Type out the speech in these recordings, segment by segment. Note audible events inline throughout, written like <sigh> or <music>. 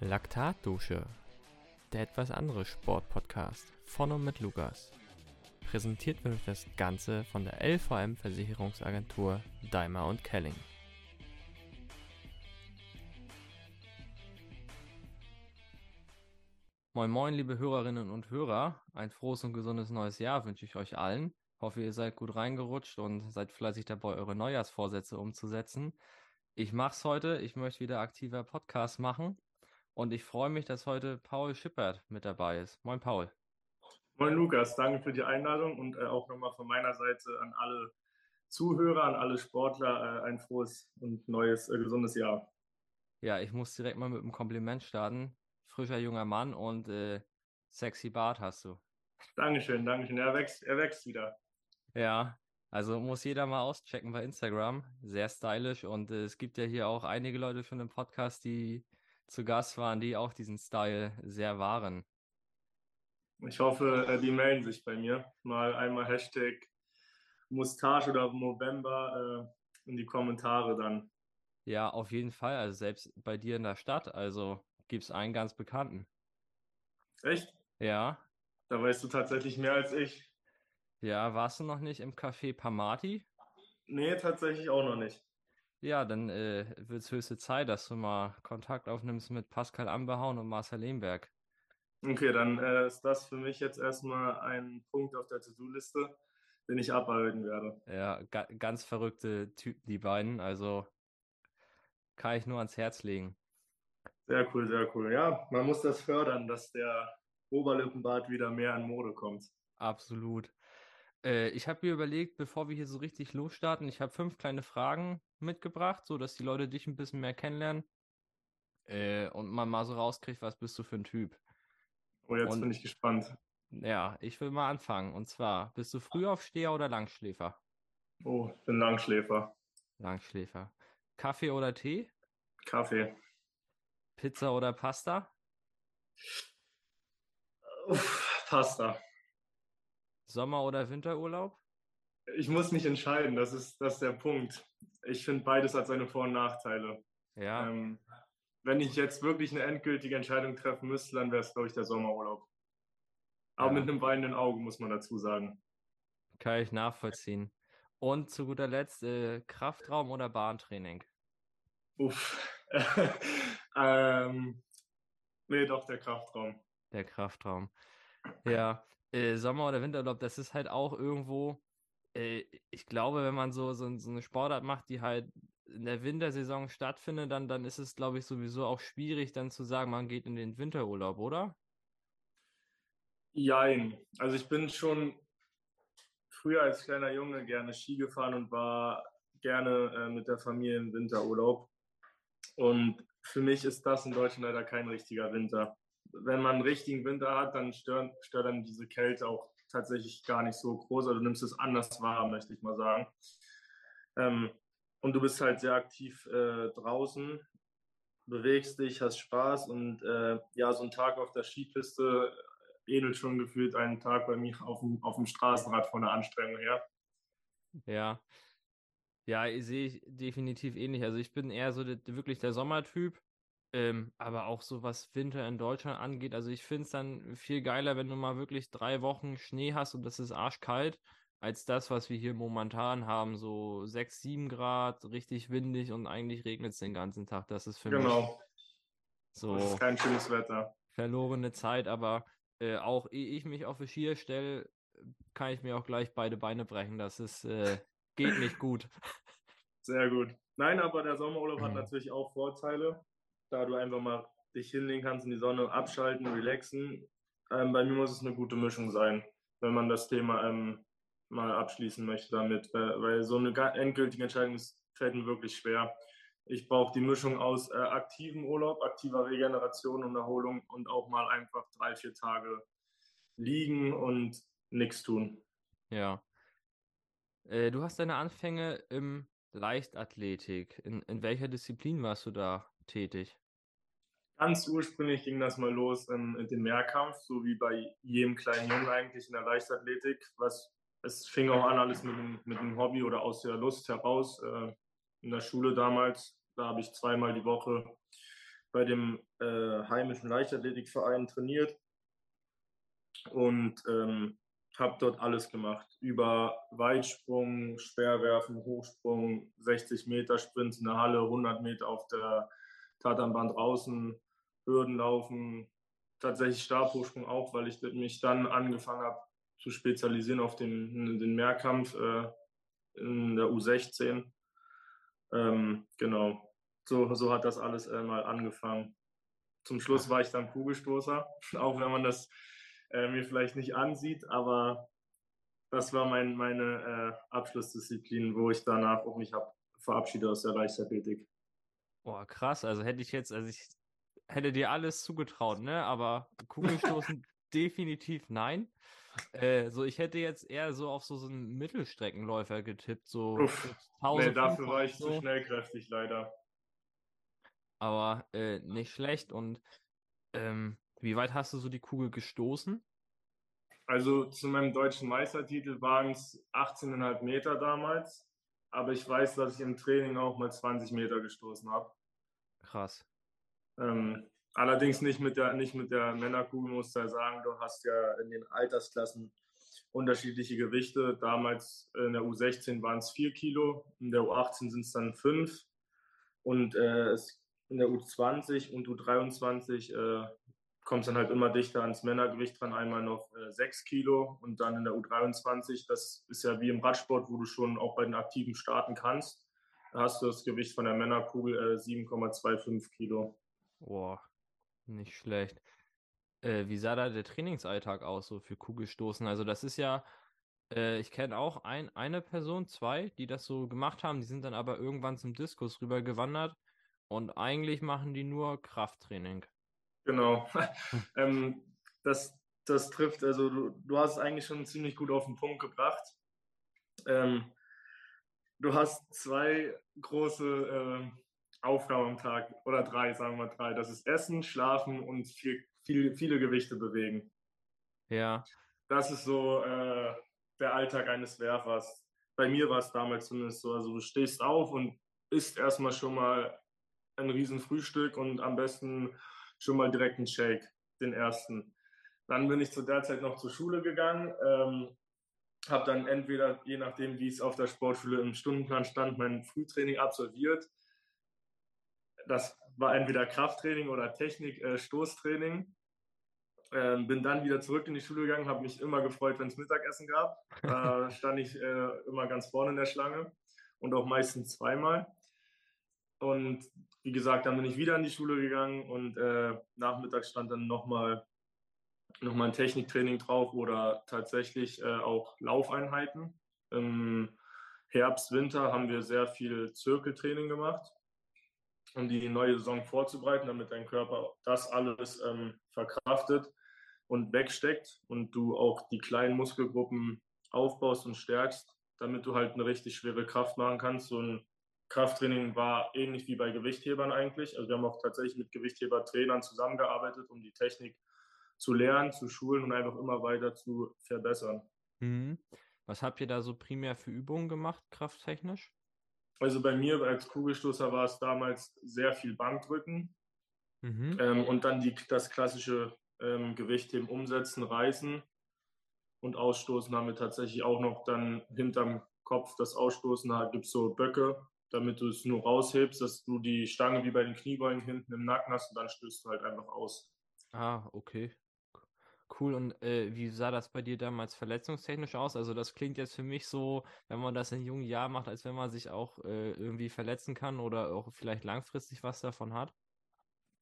Laktatdusche, der etwas andere Sportpodcast von und mit Lukas. Präsentiert wird das Ganze von der LVM Versicherungsagentur Daimler und Kelling. Moin moin, liebe Hörerinnen und Hörer. Ein frohes und gesundes neues Jahr wünsche ich euch allen. Hoffe, ihr seid gut reingerutscht und seid fleißig dabei, eure Neujahrsvorsätze umzusetzen. Ich mache es heute. Ich möchte wieder aktiver Podcast machen. Und ich freue mich, dass heute Paul Schippert mit dabei ist. Moin, Paul. Moin, Lukas. Danke für die Einladung und äh, auch nochmal von meiner Seite an alle Zuhörer, an alle Sportler äh, ein frohes und neues, äh, gesundes Jahr. Ja, ich muss direkt mal mit einem Kompliment starten. Frischer junger Mann und äh, sexy Bart hast du. Dankeschön, Dankeschön. Er wächst, er wächst wieder. Ja, also muss jeder mal auschecken bei Instagram. Sehr stylisch und äh, es gibt ja hier auch einige Leute schon im Podcast, die zu Gast waren, die auch diesen Style sehr wahren. Ich hoffe, äh, die melden sich bei mir. Mal einmal Hashtag Mustache oder November äh, in die Kommentare dann. Ja, auf jeden Fall. Also selbst bei dir in der Stadt, also gibt es einen ganz bekannten. Echt? Ja. Da weißt du tatsächlich mehr als ich. Ja, warst du noch nicht im Café Pamati? Nee, tatsächlich auch noch nicht. Ja, dann äh, wird es höchste Zeit, dass du mal Kontakt aufnimmst mit Pascal Amberhauen und Marcel Lehmberg. Okay, dann äh, ist das für mich jetzt erstmal ein Punkt auf der To-Do-Liste, den ich abarbeiten werde. Ja, ga ganz verrückte Typen, die beiden. Also kann ich nur ans Herz legen. Sehr cool, sehr cool. Ja, man muss das fördern, dass der Oberlippenbart wieder mehr an Mode kommt. Absolut. Äh, ich habe mir überlegt, bevor wir hier so richtig losstarten, ich habe fünf kleine Fragen mitgebracht, so dass die Leute dich ein bisschen mehr kennenlernen äh, und man mal so rauskriegt, was bist du für ein Typ. Oh, jetzt und, bin ich gespannt. Ja, ich will mal anfangen. Und zwar, bist du Frühaufsteher oder Langschläfer? Oh, ich bin Langschläfer. Langschläfer. Kaffee oder Tee? Kaffee. Pizza oder Pasta? Uff, Pasta. Sommer- oder Winterurlaub? Ich muss mich entscheiden, das ist, das ist der Punkt. Ich finde, beides hat seine Vor- und Nachteile. Ja. Ähm, wenn ich jetzt wirklich eine endgültige Entscheidung treffen müsste, dann wäre es, glaube ich, der Sommerurlaub. Aber ja. mit einem weinenden Auge, muss man dazu sagen. Kann ich nachvollziehen. Und zu guter Letzt, äh, Kraftraum oder Bahntraining? Uff. <laughs> ähm, nee, doch, der Kraftraum. Der Kraftraum. Ja, äh, Sommer- oder Winterurlaub, das ist halt auch irgendwo, äh, ich glaube, wenn man so, so, so, eine Sportart macht, die halt in der Wintersaison stattfindet, dann, dann ist es, glaube ich, sowieso auch schwierig, dann zu sagen, man geht in den Winterurlaub, oder? Jein. Also ich bin schon früher als kleiner Junge gerne Ski gefahren und war gerne äh, mit der Familie im Winterurlaub. Und für mich ist das in Deutschland leider kein richtiger Winter wenn man einen richtigen Winter hat, dann stört, stört dann diese Kälte auch tatsächlich gar nicht so groß. Also du nimmst es anders wahr, möchte ich mal sagen. Ähm, und du bist halt sehr aktiv äh, draußen, bewegst dich, hast Spaß und äh, ja, so ein Tag auf der Skipiste ähnelt schon gefühlt einen Tag bei mir auf dem, auf dem Straßenrad von der Anstrengung her. Ja. Ja, sehe ich definitiv ähnlich. Also ich bin eher so der, wirklich der Sommertyp. Ähm, aber auch so was Winter in Deutschland angeht, also ich finde es dann viel geiler, wenn du mal wirklich drei Wochen Schnee hast und das ist arschkalt, als das, was wir hier momentan haben, so sechs, sieben Grad, richtig windig und eigentlich regnet es den ganzen Tag. Das ist für genau. mich so das ist kein schönes Wetter. Verlorene Zeit, aber äh, auch ehe ich mich auf die Skier stelle, kann ich mir auch gleich beide Beine brechen. Das ist äh, geht nicht gut. Sehr gut. Nein, aber der Sommerurlaub hat mhm. natürlich auch Vorteile da du einfach mal dich hinlegen kannst in die Sonne, abschalten, relaxen. Ähm, bei mir muss es eine gute Mischung sein, wenn man das Thema ähm, mal abschließen möchte damit, äh, weil so eine endgültige Entscheidung ist, fällt mir wirklich schwer. Ich brauche die Mischung aus äh, aktivem Urlaub, aktiver Regeneration und Erholung und auch mal einfach drei, vier Tage liegen und nichts tun. Ja. Äh, du hast deine Anfänge im Leichtathletik. In, in welcher Disziplin warst du da tätig? Ganz ursprünglich ging das mal los ähm, mit dem Mehrkampf, so wie bei jedem kleinen Jungen eigentlich in der Leichtathletik. Was, es fing auch an alles mit einem, mit einem Hobby oder aus der Lust heraus. Äh, in der Schule damals, da habe ich zweimal die Woche bei dem äh, heimischen Leichtathletikverein trainiert und ähm, habe dort alles gemacht. Über Weitsprung, Speerwerfen, Hochsprung, 60 Meter Sprint in der Halle, 100 Meter auf der Tatanbahn draußen, Hürdenlaufen, tatsächlich Stabhochsprung auch, weil ich mich dann angefangen habe zu spezialisieren auf den, den Mehrkampf äh, in der U16. Ähm, genau, so, so hat das alles äh, mal angefangen. Zum Schluss war ich dann Kugelstoßer, <laughs> auch wenn man das äh, mir vielleicht nicht ansieht, aber das war mein, meine äh, Abschlussdisziplin, wo ich danach auch mich habe verabschiedet aus der Leichtathletik. Boah, krass. Also hätte ich jetzt, also ich hätte dir alles zugetraut, ne? Aber Kugelstoßen <laughs> definitiv nein. Äh, so, ich hätte jetzt eher so auf so, so einen Mittelstreckenläufer getippt, so Uff, nee, dafür war ich so. zu schnellkräftig leider. Aber äh, nicht schlecht. Und ähm, wie weit hast du so die Kugel gestoßen? Also zu meinem deutschen Meistertitel waren es 18,5 Meter damals. Aber ich weiß, dass ich im Training auch mal 20 Meter gestoßen habe. Krass. Ähm, allerdings nicht mit der, nicht mit der Männerkugel, muss ich sagen. Du hast ja in den Altersklassen unterschiedliche Gewichte. Damals in der U16 waren es 4 Kilo, in der U18 sind es dann 5. Und äh, in der U20 und U23 äh, kommt es dann halt immer dichter ans Männergewicht dran, einmal noch äh, 6 Kilo und dann in der U23, das ist ja wie im Radsport, wo du schon auch bei den Aktiven starten kannst, hast du das Gewicht von der Männerkugel äh, 7,25 Kilo. Boah, nicht schlecht. Äh, wie sah da der Trainingsalltag aus, so für Kugelstoßen? Also das ist ja, äh, ich kenne auch ein, eine Person, zwei, die das so gemacht haben, die sind dann aber irgendwann zum Diskus rübergewandert und eigentlich machen die nur Krafttraining. Genau. <laughs> ähm, das, das trifft, also du, du hast es eigentlich schon ziemlich gut auf den Punkt gebracht. Ähm, du hast zwei große äh, Aufgaben am Tag oder drei, sagen wir drei. Das ist Essen, Schlafen und viel, viel, viele Gewichte bewegen. Ja. Das ist so äh, der Alltag eines Werfers. Bei mir war es damals zumindest so. Also du stehst auf und isst erstmal schon mal ein riesen Frühstück und am besten schon mal direkt einen Shake, den ersten. Dann bin ich zu der Zeit noch zur Schule gegangen, ähm, habe dann entweder, je nachdem, wie es auf der Sportschule im Stundenplan stand, mein Frühtraining absolviert. Das war entweder Krafttraining oder Technik, äh, Stoßtraining. Ähm, bin dann wieder zurück in die Schule gegangen, habe mich immer gefreut, wenn es Mittagessen gab. Da <laughs> stand ich äh, immer ganz vorne in der Schlange und auch meistens zweimal. Und wie gesagt, dann bin ich wieder in die Schule gegangen und äh, nachmittags stand dann nochmal noch mal ein Techniktraining drauf oder tatsächlich äh, auch Laufeinheiten. Im Herbst, Winter haben wir sehr viel Zirkeltraining gemacht, um die neue Saison vorzubereiten, damit dein Körper das alles ähm, verkraftet und wegsteckt und du auch die kleinen Muskelgruppen aufbaust und stärkst, damit du halt eine richtig schwere Kraft machen kannst. So ein Krafttraining war ähnlich wie bei Gewichthebern eigentlich. Also wir haben auch tatsächlich mit Gewichtheber-Trainern zusammengearbeitet, um die Technik zu lernen, zu schulen und einfach immer weiter zu verbessern. Mhm. Was habt ihr da so primär für Übungen gemacht, krafttechnisch? Also bei mir als Kugelstoßer war es damals sehr viel Bankdrücken mhm. ähm, und dann die, das klassische ähm, Gewichtheben umsetzen, reißen und ausstoßen haben wir tatsächlich auch noch dann hinterm Kopf das Ausstoßen. Da gibt es so Böcke, damit du es nur raushebst, dass du die Stange wie bei den Kniebeugen hinten im Nacken hast und dann stößt du halt einfach aus. Ah, okay. Cool. Und äh, wie sah das bei dir damals verletzungstechnisch aus? Also das klingt jetzt für mich so, wenn man das in jungen Jahren macht, als wenn man sich auch äh, irgendwie verletzen kann oder auch vielleicht langfristig was davon hat.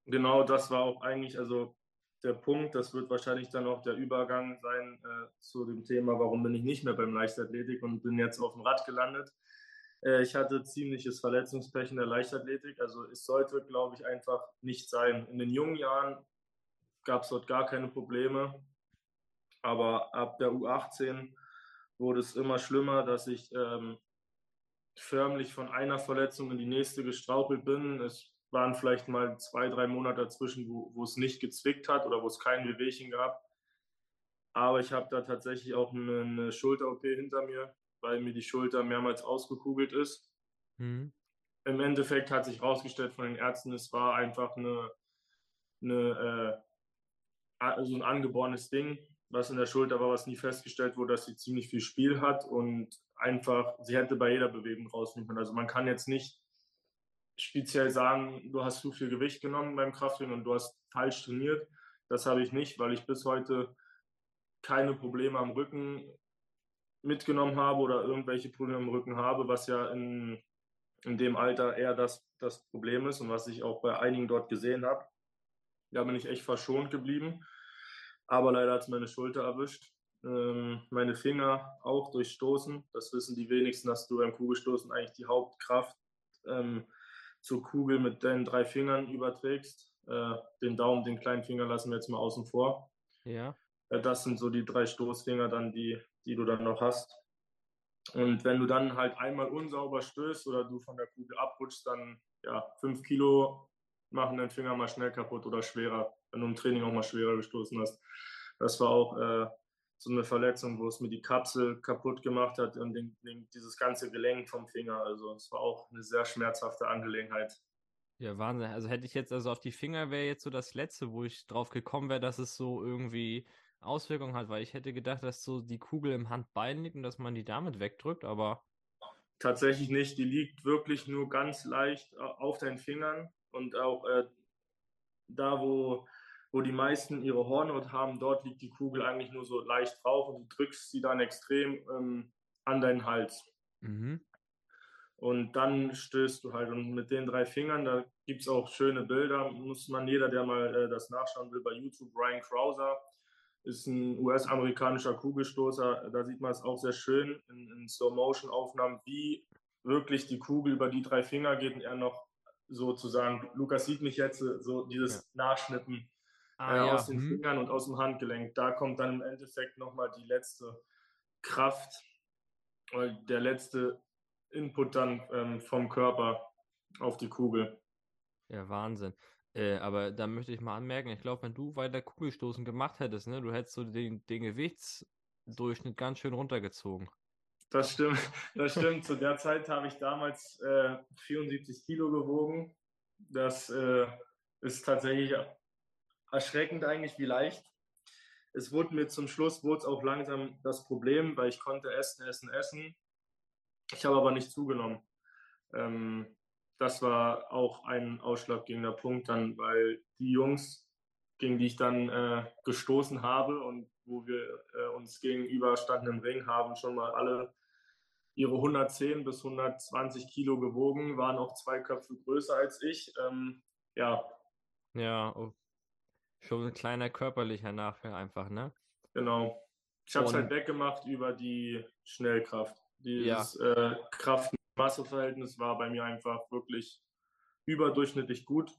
Genau, das war auch eigentlich, also der Punkt, das wird wahrscheinlich dann auch der Übergang sein äh, zu dem Thema, warum bin ich nicht mehr beim Leichtathletik und bin jetzt auf dem Rad gelandet. Äh, ich hatte ziemliches Verletzungspech in der Leichtathletik. Also es sollte, glaube ich, einfach nicht sein. In den jungen Jahren gab es dort gar keine Probleme. Aber ab der U18 wurde es immer schlimmer, dass ich ähm, förmlich von einer Verletzung in die nächste gestrauchelt bin. Es waren vielleicht mal zwei, drei Monate dazwischen, wo, wo es nicht gezwickt hat oder wo es kein Wehwehchen gab. Aber ich habe da tatsächlich auch eine, eine Schulter-OP hinter mir weil mir die Schulter mehrmals ausgekugelt ist. Mhm. im Endeffekt hat sich herausgestellt von den Ärzten, es war einfach eine, eine also ein angeborenes Ding, was in der Schulter war, was nie festgestellt wurde, dass sie ziemlich viel Spiel hat und einfach, sie hätte bei jeder Bewegung rausnehmen können. Also man kann jetzt nicht speziell sagen, du hast zu viel Gewicht genommen beim Krafttraining und du hast falsch trainiert. Das habe ich nicht, weil ich bis heute keine Probleme am Rücken mitgenommen habe oder irgendwelche Probleme am Rücken habe, was ja in, in dem Alter eher das, das Problem ist und was ich auch bei einigen dort gesehen habe. Da bin ich echt verschont geblieben. Aber leider hat es meine Schulter erwischt. Ähm, meine Finger auch durch Stoßen. Das wissen die wenigsten, dass du beim Kugelstoßen eigentlich die Hauptkraft ähm, zur Kugel mit deinen drei Fingern überträgst. Äh, den Daumen, den kleinen Finger lassen wir jetzt mal außen vor. Ja. Äh, das sind so die drei Stoßfinger dann, die, die du dann noch hast. Und wenn du dann halt einmal unsauber stößt oder du von der Kugel abrutschst, dann ja, fünf Kilo machen deinen Finger mal schnell kaputt oder schwerer, wenn du im Training auch mal schwerer gestoßen hast. Das war auch äh, so eine Verletzung, wo es mir die Kapsel kaputt gemacht hat und den, den, dieses ganze Gelenk vom Finger. Also es war auch eine sehr schmerzhafte Angelegenheit. Ja, Wahnsinn. Also hätte ich jetzt also auf die Finger wäre jetzt so das letzte, wo ich drauf gekommen wäre, dass es so irgendwie Auswirkungen hat, weil ich hätte gedacht, dass so die Kugel im Handbein liegt und dass man die damit wegdrückt, aber. Tatsächlich nicht. Die liegt wirklich nur ganz leicht äh, auf deinen Fingern und auch äh, da, wo, wo die meisten ihre Hornhaut haben, dort liegt die Kugel eigentlich nur so leicht drauf und du drückst sie dann extrem ähm, an deinen Hals. Mhm. Und dann stößt du halt. Und mit den drei Fingern, da gibt es auch schöne Bilder. Muss man jeder, der mal äh, das nachschauen will, bei YouTube, Ryan Krauser, ist ein US-amerikanischer Kugelstoßer. Da sieht man es auch sehr schön in, in Slow-Motion-Aufnahmen, wie wirklich die Kugel über die drei Finger geht und er noch sozusagen, Lukas sieht mich jetzt, so dieses ja. Nachschnippen ah, äh, ja. aus den hm. Fingern und aus dem Handgelenk. Da kommt dann im Endeffekt nochmal die letzte Kraft, der letzte Input dann ähm, vom Körper auf die Kugel. Ja, Wahnsinn. Äh, aber da möchte ich mal anmerken, ich glaube, wenn du weiter Kugelstoßen gemacht hättest, ne, du hättest so den, den Gewichtsdurchschnitt ganz schön runtergezogen. Das stimmt, das stimmt. Zu der Zeit habe ich damals äh, 74 Kilo gewogen. Das äh, ist tatsächlich erschreckend eigentlich, wie leicht. Es wurde mir zum Schluss wurde auch langsam das Problem, weil ich konnte essen, essen, essen. Ich habe aber nicht zugenommen. Ähm, das war auch ein ausschlaggebender Punkt dann, weil die Jungs, gegen die ich dann äh, gestoßen habe und wo wir äh, uns gegenüber standen im Ring, haben schon mal alle ihre 110 bis 120 Kilo gewogen, waren auch zwei Köpfe größer als ich. Ähm, ja. Ja, oh. schon ein kleiner körperlicher Nachteil einfach, ne? Genau. Ich habe es halt weggemacht über die Schnellkraft. Dieses ja. äh, Kraft Masseverhältnis war bei mir einfach wirklich überdurchschnittlich gut.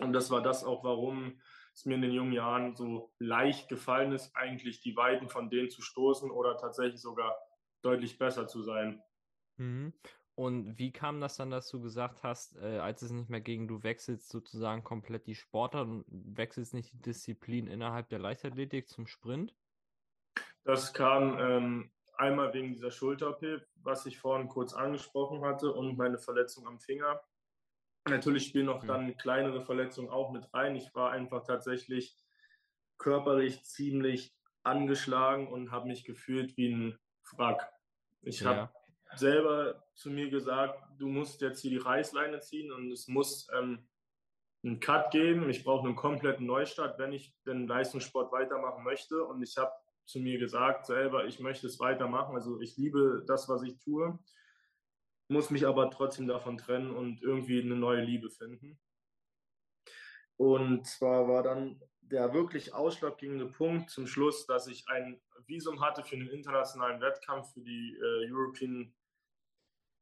Und das war das auch, warum es mir in den jungen Jahren so leicht gefallen ist, eigentlich die Weiten von denen zu stoßen oder tatsächlich sogar deutlich besser zu sein. Mhm. Und wie kam das dann, dass du gesagt hast, äh, als es nicht mehr gegen du wechselst, sozusagen komplett die Sportart und wechselst nicht die Disziplin innerhalb der Leichtathletik zum Sprint? Das kam ähm, einmal wegen dieser Schulter-OP, was ich vorhin kurz angesprochen hatte, und meine Verletzung am Finger. Natürlich spielen noch dann kleinere Verletzungen auch mit rein. Ich war einfach tatsächlich körperlich ziemlich angeschlagen und habe mich gefühlt wie ein Wrack. Ich ja. habe selber zu mir gesagt, du musst jetzt hier die Reißleine ziehen und es muss ähm, einen Cut geben. Ich brauche einen kompletten Neustart, wenn ich den Leistungssport weitermachen möchte. Und ich habe zu mir gesagt selber, ich möchte es weitermachen. Also ich liebe das, was ich tue, muss mich aber trotzdem davon trennen und irgendwie eine neue Liebe finden. Und zwar war dann der wirklich ausschlaggebende Punkt zum Schluss, dass ich ein Visum hatte für einen internationalen Wettkampf für die äh, European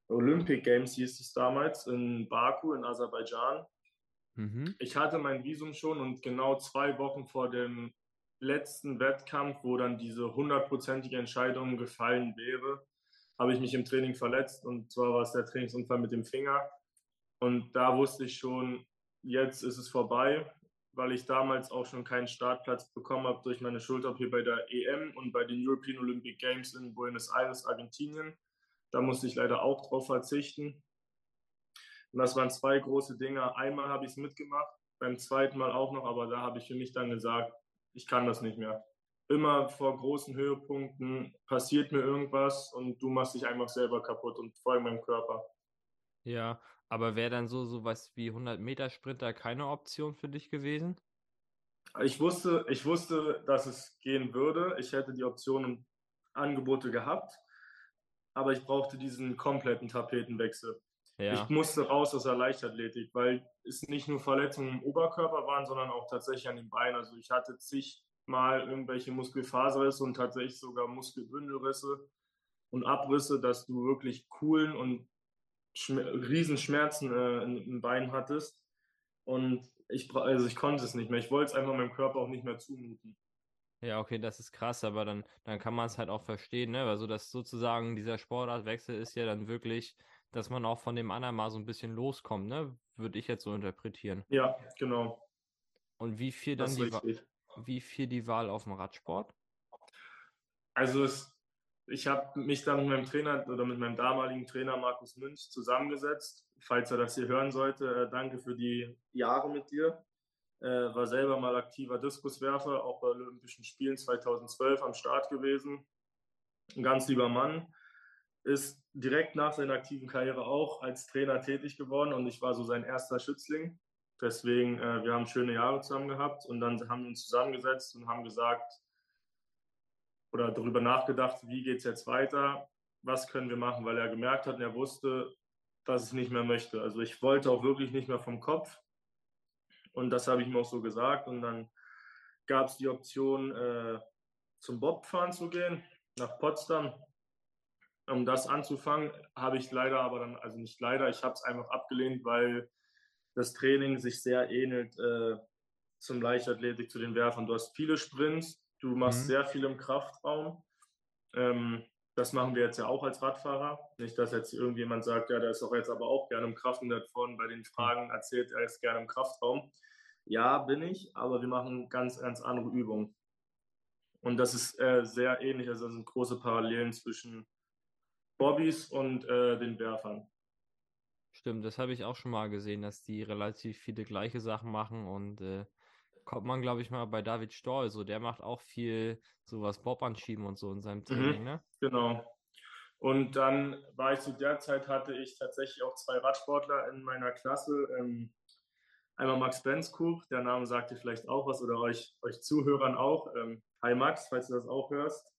Olympic Games, hieß es damals, in Baku in Aserbaidschan. Mhm. Ich hatte mein Visum schon und genau zwei Wochen vor dem letzten Wettkampf, wo dann diese hundertprozentige Entscheidung gefallen wäre, habe ich mich im Training verletzt und zwar war es der Trainingsunfall mit dem Finger. Und da wusste ich schon, jetzt ist es vorbei, weil ich damals auch schon keinen Startplatz bekommen habe durch meine Schulter hier bei der EM und bei den European Olympic Games in Buenos Aires, Argentinien. Da musste ich leider auch drauf verzichten. Und das waren zwei große Dinge. Einmal habe ich es mitgemacht, beim zweiten Mal auch noch, aber da habe ich für mich dann gesagt, ich kann das nicht mehr. Immer vor großen Höhepunkten passiert mir irgendwas und du machst dich einfach selber kaputt und vor allem meinem Körper. Ja, aber wäre dann so sowas wie 100 Meter Sprinter keine Option für dich gewesen? Ich wusste, ich wusste, dass es gehen würde. Ich hätte die Optionen, Angebote gehabt, aber ich brauchte diesen kompletten Tapetenwechsel. Ja. Ich musste raus aus der Leichtathletik, weil es nicht nur Verletzungen im Oberkörper waren, sondern auch tatsächlich an den Beinen. Also ich hatte zigmal irgendwelche Muskelfaserrisse und tatsächlich sogar Muskelbündelrisse und Abrisse, dass du wirklich coolen und Riesenschmerzen äh, im Bein hattest. Und ich, also ich konnte es nicht mehr. Ich wollte es einfach meinem Körper auch nicht mehr zumuten. Ja, okay, das ist krass, aber dann, dann kann man es halt auch verstehen, ne? Also, dass sozusagen dieser Sportartwechsel ist ja dann wirklich, dass man auch von dem anderen mal so ein bisschen loskommt, ne? Würde ich jetzt so interpretieren. Ja, genau. Und wie viel dann die, wie viel die Wahl auf dem Radsport? Also es, ich habe mich dann mit meinem Trainer oder mit meinem damaligen Trainer Markus Münch zusammengesetzt. Falls er das hier hören sollte, äh, danke für die Jahre mit dir. Äh, war selber mal aktiver Diskuswerfer, auch bei Olympischen Spielen 2012 am Start gewesen. Ein ganz lieber Mann. Ist direkt nach seiner aktiven Karriere auch als Trainer tätig geworden und ich war so sein erster Schützling. Deswegen, äh, wir haben schöne Jahre zusammen gehabt und dann haben wir uns zusammengesetzt und haben gesagt oder darüber nachgedacht, wie geht es jetzt weiter, was können wir machen, weil er gemerkt hat und er wusste, dass ich nicht mehr möchte. Also ich wollte auch wirklich nicht mehr vom Kopf. Und das habe ich ihm auch so gesagt. Und dann gab es die Option, äh, zum Bobfahren zu gehen, nach Potsdam. Um das anzufangen, habe ich leider aber dann, also nicht leider, ich habe es einfach abgelehnt, weil das Training sich sehr ähnelt äh, zum Leichtathletik, zu den Werfern. Du hast viele Sprints, du machst mhm. sehr viel im Kraftraum. Ähm, das machen wir jetzt ja auch als Radfahrer. Nicht, dass jetzt irgendjemand sagt, ja, der ist auch jetzt aber auch gerne im Kraft und der hat vorhin bei den Fragen erzählt, er ist gerne im Kraftraum. Ja, bin ich, aber wir machen ganz, ganz andere Übungen. Und das ist äh, sehr ähnlich, also das sind große Parallelen zwischen Bobbys und äh, den Werfern. Stimmt, das habe ich auch schon mal gesehen, dass die relativ viele gleiche Sachen machen und äh, kommt man, glaube ich, mal bei David Stoll, so der macht auch viel sowas Bob anschieben und so in seinem Training, mhm, ne? Genau. Und dann war ich zu der Zeit, hatte ich tatsächlich auch zwei Radsportler in meiner Klasse. Ähm, Einmal Max Benzkuch, der Name sagt dir vielleicht auch was oder euch, euch Zuhörern auch. Ähm, hi Max, falls du das auch hörst.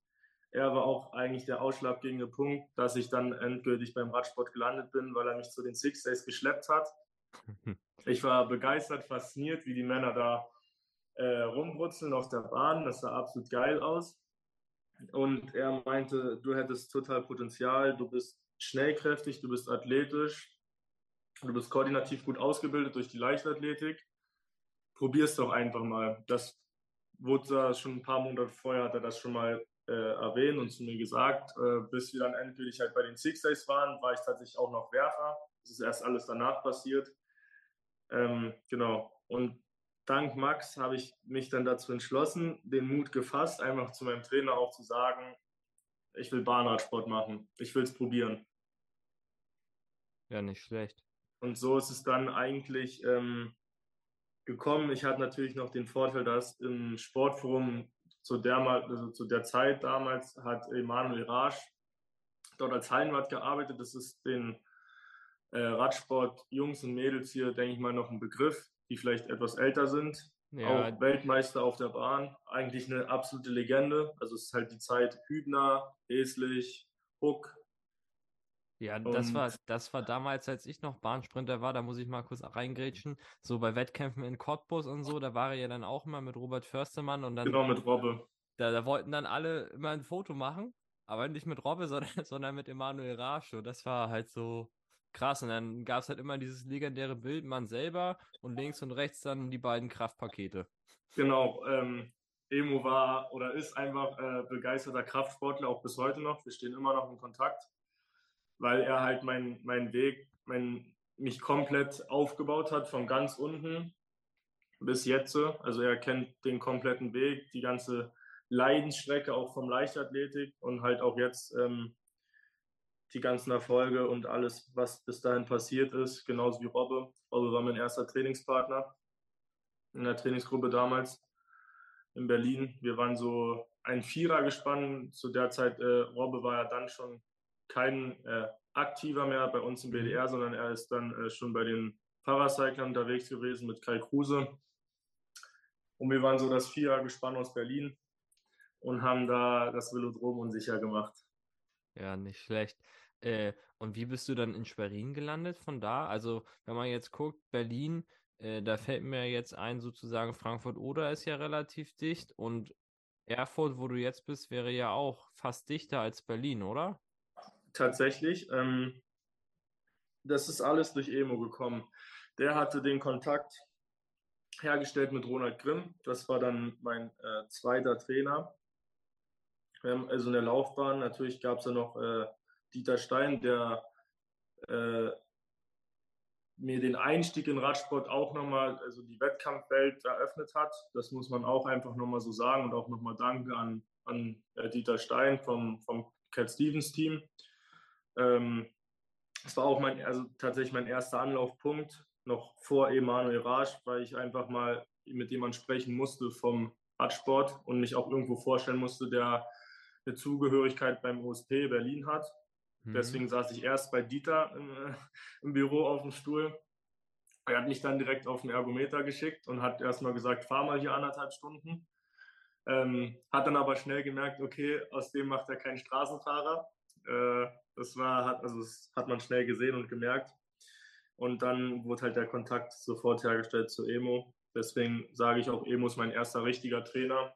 Er war auch eigentlich der ausschlaggebende Punkt, dass ich dann endgültig beim Radsport gelandet bin, weil er mich zu den Six Days geschleppt hat. <laughs> Ich war begeistert, fasziniert, wie die Männer da äh, rumbrutzeln auf der Bahn. Das sah absolut geil aus. Und er meinte, du hättest total Potenzial, du bist schnellkräftig, du bist athletisch, Du bist koordinativ gut ausgebildet durch die Leichtathletik. Probier es doch einfach mal. Das wurde da schon ein paar Monate vorher, hat er das schon mal äh, erwähnt und zu mir gesagt. Äh, bis wir dann endgültig halt bei den Six Days waren, war ich tatsächlich auch noch Werfer. Das ist erst alles danach passiert. Ähm, genau. Und dank Max habe ich mich dann dazu entschlossen, den Mut gefasst, einfach zu meinem Trainer auch zu sagen, ich will Bahnradsport machen. Ich will es probieren. Ja, nicht schlecht. Und so ist es dann eigentlich ähm, gekommen. Ich hatte natürlich noch den Vorteil, dass im Sportforum zu der, also zu der Zeit damals hat Emanuel Rasch dort als Hallenwart gearbeitet. Das ist den äh, Radsport-Jungs und Mädels hier, denke ich mal, noch ein Begriff, die vielleicht etwas älter sind. Ja. Auch Weltmeister auf der Bahn. Eigentlich eine absolute Legende. Also es ist halt die Zeit Hübner, Eslich, Huck, ja, das war, das war damals, als ich noch Bahnsprinter war, da muss ich mal kurz reingrätschen, so bei Wettkämpfen in Cottbus und so, da war er ja dann auch immer mit Robert Förstemann und dann. Genau, mit Robbe. Da, da wollten dann alle immer ein Foto machen, aber nicht mit Robbe, <laughs> sondern, sondern mit Emanuel Rascho. Das war halt so krass. Und dann gab es halt immer dieses legendäre Bild, man selber und links und rechts dann die beiden Kraftpakete. Genau, ähm, Emo war oder ist einfach äh, begeisterter Kraftsportler, auch bis heute noch. Wir stehen immer noch in Kontakt weil er halt meinen mein Weg, mein, mich komplett aufgebaut hat, von ganz unten bis jetzt. Also er kennt den kompletten Weg, die ganze Leidensstrecke auch vom Leichtathletik und halt auch jetzt ähm, die ganzen Erfolge und alles, was bis dahin passiert ist, genauso wie Robbe. Robbe war mein erster Trainingspartner in der Trainingsgruppe damals in Berlin. Wir waren so ein Vierer gespannt. Zu der Zeit, äh, Robbe war ja dann schon kein äh, Aktiver mehr bei uns im mhm. BDR, sondern er ist dann äh, schon bei den Paracyclern unterwegs gewesen mit Kai Kruse. Und wir waren so das Vierergespann aus Berlin und haben da das Velodrom unsicher gemacht. Ja, nicht schlecht. Äh, und wie bist du dann in Schwerin gelandet von da? Also, wenn man jetzt guckt, Berlin, äh, da fällt mir jetzt ein, sozusagen Frankfurt-Oder ist ja relativ dicht und Erfurt, wo du jetzt bist, wäre ja auch fast dichter als Berlin, oder? Tatsächlich. Ähm, das ist alles durch Emo gekommen. Der hatte den Kontakt hergestellt mit Ronald Grimm. Das war dann mein äh, zweiter Trainer. Ähm, also in der Laufbahn. Natürlich gab es ja noch äh, Dieter Stein, der äh, mir den Einstieg in Radsport auch nochmal, also die Wettkampfwelt eröffnet hat. Das muss man auch einfach nochmal so sagen und auch nochmal Danke an, an äh, Dieter Stein vom, vom Cat Stevens Team. Ähm, war auch mein, also tatsächlich mein erster Anlaufpunkt, noch vor Emanuel Rasch, weil ich einfach mal mit jemandem sprechen musste vom Radsport und mich auch irgendwo vorstellen musste, der eine Zugehörigkeit beim OSP Berlin hat. Mhm. Deswegen saß ich erst bei Dieter im, äh, im Büro auf dem Stuhl. Er hat mich dann direkt auf den Ergometer geschickt und hat erstmal gesagt, fahr mal hier anderthalb Stunden. Ähm, hat dann aber schnell gemerkt, okay, aus dem macht er keinen Straßenfahrer. Äh, das war, hat, also das hat man schnell gesehen und gemerkt. Und dann wurde halt der Kontakt sofort hergestellt zu Emo. Deswegen sage ich auch, Emo ist mein erster richtiger Trainer.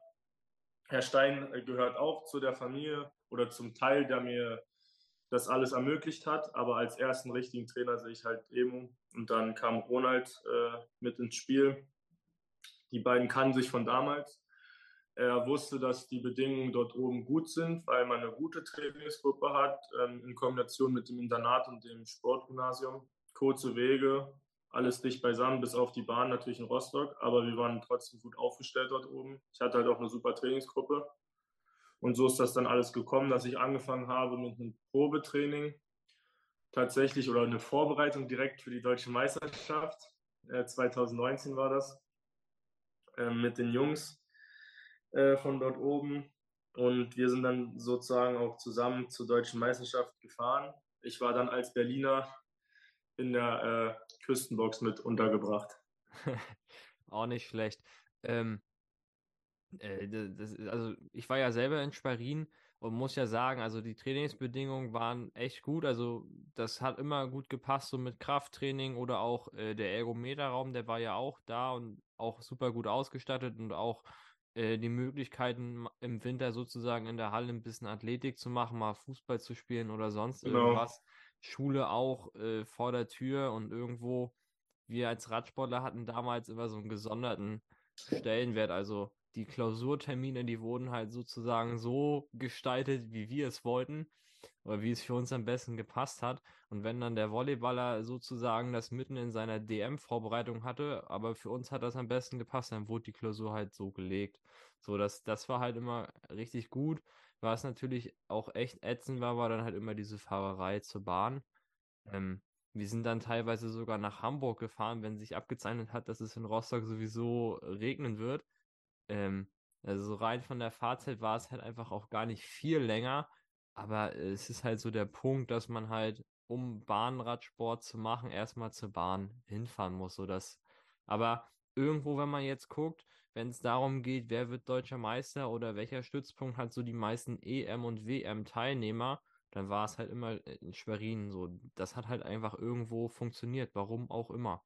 Herr Stein gehört auch zu der Familie oder zum Teil, der mir das alles ermöglicht hat. Aber als ersten richtigen Trainer sehe ich halt Emo. Und dann kam Ronald äh, mit ins Spiel. Die beiden kannten sich von damals. Er wusste, dass die Bedingungen dort oben gut sind, weil man eine gute Trainingsgruppe hat, ähm, in Kombination mit dem Internat und dem Sportgymnasium. Kurze Wege, alles dicht beisammen, bis auf die Bahn natürlich in Rostock. Aber wir waren trotzdem gut aufgestellt dort oben. Ich hatte halt auch eine super Trainingsgruppe. Und so ist das dann alles gekommen, dass ich angefangen habe mit einem Probetraining tatsächlich oder eine Vorbereitung direkt für die deutsche Meisterschaft. Äh, 2019 war das äh, mit den Jungs äh, von dort oben. Und wir sind dann sozusagen auch zusammen zur deutschen Meisterschaft gefahren. Ich war dann als Berliner in der äh, Küstenbox mit untergebracht. <laughs> auch nicht schlecht. Ähm, äh, das, also ich war ja selber in Schwerin und muss ja sagen, also die Trainingsbedingungen waren echt gut. Also das hat immer gut gepasst, so mit Krafttraining oder auch äh, der Ergometerraum, der war ja auch da und auch super gut ausgestattet und auch äh, die Möglichkeiten im Winter sozusagen in der Halle ein bisschen Athletik zu machen, mal Fußball zu spielen oder sonst genau. irgendwas. Schule auch äh, vor der Tür und irgendwo, wir als Radsportler hatten damals immer so einen gesonderten Stellenwert. Also die Klausurtermine, die wurden halt sozusagen so gestaltet, wie wir es wollten oder wie es für uns am besten gepasst hat. Und wenn dann der Volleyballer sozusagen das mitten in seiner DM-Vorbereitung hatte, aber für uns hat das am besten gepasst, dann wurde die Klausur halt so gelegt. So, das, das war halt immer richtig gut. Was natürlich auch echt ätzend war, war dann halt immer diese Fahrerei zur Bahn. Ähm, wir sind dann teilweise sogar nach Hamburg gefahren, wenn sich abgezeichnet hat, dass es in Rostock sowieso regnen wird. Ähm, also rein von der Fahrzeit war es halt einfach auch gar nicht viel länger. Aber es ist halt so der Punkt, dass man halt, um Bahnradsport zu machen, erstmal zur Bahn hinfahren muss. So dass, aber irgendwo, wenn man jetzt guckt, wenn es darum geht, wer wird deutscher Meister oder welcher Stützpunkt hat so die meisten EM und WM Teilnehmer, dann war es halt immer in Schwerin so. Das hat halt einfach irgendwo funktioniert, warum auch immer.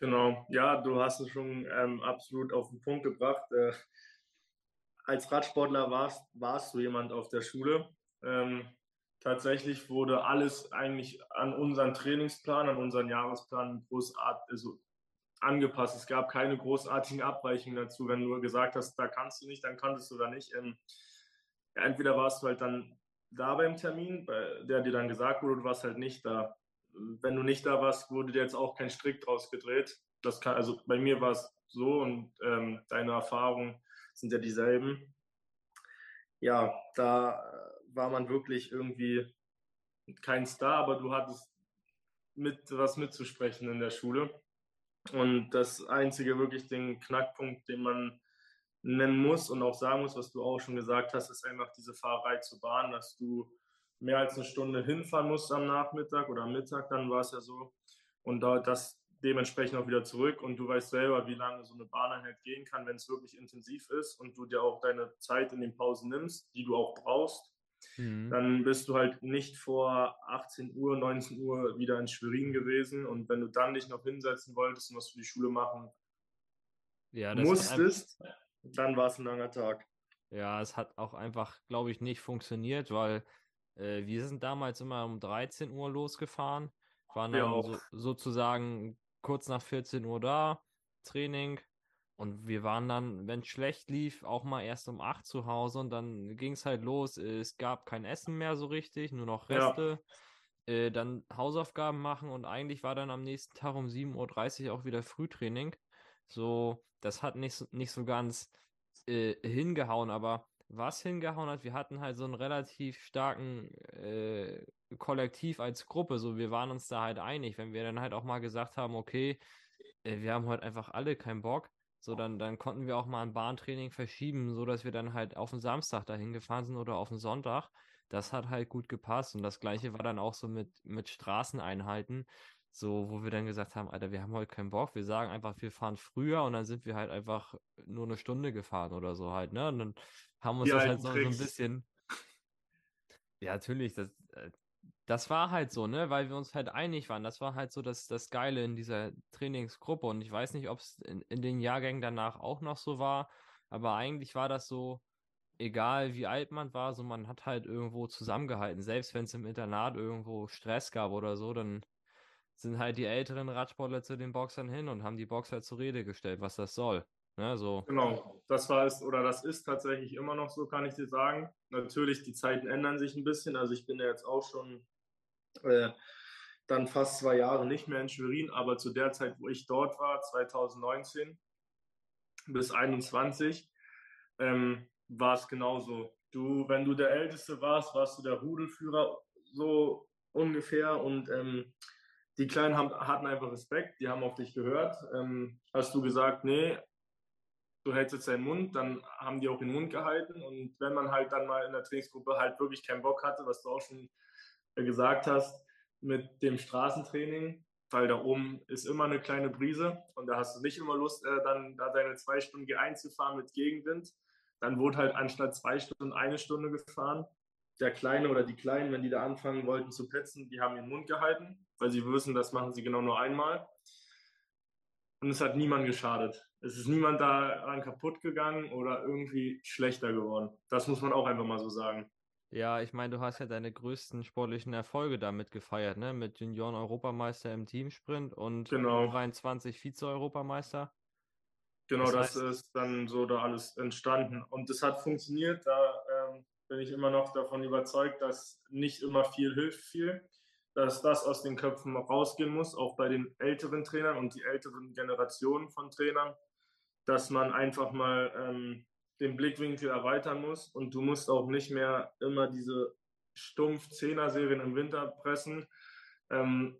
Genau, ja, du hast es schon ähm, absolut auf den Punkt gebracht. Äh, als Radsportler warst, warst du jemand auf der Schule. Ähm, tatsächlich wurde alles eigentlich an unseren Trainingsplan, an unseren Jahresplan großart, also angepasst. Es gab keine großartigen Abweichungen dazu. Wenn du gesagt hast, da kannst du nicht, dann konntest du da nicht. Ähm, entweder warst du halt dann da beim Termin, bei der dir dann gesagt wurde, du warst halt nicht da wenn du nicht da warst, wurde dir jetzt auch kein Strick draus gedreht. Das kann, also bei mir war es so und ähm, deine Erfahrungen sind ja dieselben. Ja, da war man wirklich irgendwie kein Star, aber du hattest mit was mitzusprechen in der Schule. Und das einzige wirklich den Knackpunkt, den man nennen muss und auch sagen muss, was du auch schon gesagt hast, ist einfach diese Fahrerei zur Bahn, dass du mehr als eine Stunde hinfahren musst am Nachmittag oder am Mittag, dann war es ja so. Und da das dementsprechend auch wieder zurück und du weißt selber, wie lange so eine Bahneinheit gehen kann, wenn es wirklich intensiv ist und du dir auch deine Zeit in den Pausen nimmst, die du auch brauchst, mhm. dann bist du halt nicht vor 18 Uhr, 19 Uhr wieder in Schwerin gewesen und wenn du dann dich noch hinsetzen wolltest und was für die Schule machen ja, musstest, dann war es ein langer Tag. Ja, es hat auch einfach, glaube ich, nicht funktioniert, weil äh, wir sind damals immer um 13 Uhr losgefahren, waren dann so, sozusagen kurz nach 14 Uhr da, Training. Und wir waren dann, wenn es schlecht lief, auch mal erst um 8 zu Hause und dann ging es halt los. Es gab kein Essen mehr so richtig, nur noch Reste. Ja. Äh, dann Hausaufgaben machen und eigentlich war dann am nächsten Tag um 7.30 Uhr auch wieder Frühtraining. So, das hat nicht, nicht so ganz äh, hingehauen, aber was hingehauen hat, wir hatten halt so einen relativ starken äh, Kollektiv als Gruppe, so wir waren uns da halt einig, wenn wir dann halt auch mal gesagt haben, okay, äh, wir haben heute einfach alle keinen Bock, so dann, dann konnten wir auch mal ein Bahntraining verschieben, so dass wir dann halt auf den Samstag dahin gefahren sind oder auf den Sonntag. Das hat halt gut gepasst und das gleiche war dann auch so mit, mit Straßeneinheiten. So, wo wir dann gesagt haben, Alter, wir haben heute keinen Bock, wir sagen einfach, wir fahren früher und dann sind wir halt einfach nur eine Stunde gefahren oder so halt, ne? Und dann haben uns das halt so, so, ein bisschen. <laughs> Ja, natürlich, das, äh, das war halt so, ne? Weil wir uns halt einig waren. Das war halt so das, das Geile in dieser Trainingsgruppe. Und ich weiß nicht, ob es in, in den Jahrgängen danach auch noch so war, aber eigentlich war das so, egal wie alt man war, so man hat halt irgendwo zusammengehalten. Selbst wenn es im Internat irgendwo Stress gab oder so, dann sind halt die älteren Radsportler zu den Boxern hin und haben die Boxer zur Rede gestellt, was das soll. Ne, so. Genau, das war es oder das ist tatsächlich immer noch so, kann ich dir sagen. Natürlich, die Zeiten ändern sich ein bisschen. Also ich bin ja jetzt auch schon äh, dann fast zwei Jahre nicht mehr in Schwerin, aber zu der Zeit, wo ich dort war, 2019 bis 2021, ähm, war es genauso. Du, wenn du der Älteste warst, warst du der Rudelführer so ungefähr und ähm, die Kleinen haben, hatten einfach Respekt, die haben auf dich gehört. Ähm, hast du gesagt, nee, du hältst jetzt deinen Mund, dann haben die auch den Mund gehalten. Und wenn man halt dann mal in der Trainingsgruppe halt wirklich keinen Bock hatte, was du auch schon gesagt hast, mit dem Straßentraining, weil da oben ist immer eine kleine Brise und da hast du nicht immer Lust, äh, dann da deine zwei Stunden G1 zu fahren mit Gegenwind. Dann wurde halt anstatt zwei Stunden eine Stunde gefahren der Kleine oder die Kleinen, wenn die da anfangen wollten zu petzen, die haben ihren Mund gehalten, weil sie wissen, das machen sie genau nur einmal. Und es hat niemand geschadet. Es ist niemand daran kaputt gegangen oder irgendwie schlechter geworden. Das muss man auch einfach mal so sagen. Ja, ich meine, du hast ja deine größten sportlichen Erfolge damit gefeiert, ne? Mit Junioren-Europameister im Teamsprint und genau. 23 Vize-Europameister. Genau, das, das heißt, ist dann so da alles entstanden. Und es hat funktioniert. Da bin ich immer noch davon überzeugt, dass nicht immer viel hilft viel, dass das aus den Köpfen rausgehen muss, auch bei den älteren Trainern und die älteren Generationen von Trainern, dass man einfach mal ähm, den Blickwinkel erweitern muss und du musst auch nicht mehr immer diese stumpf Zehner-Serien im Winter pressen. Ähm,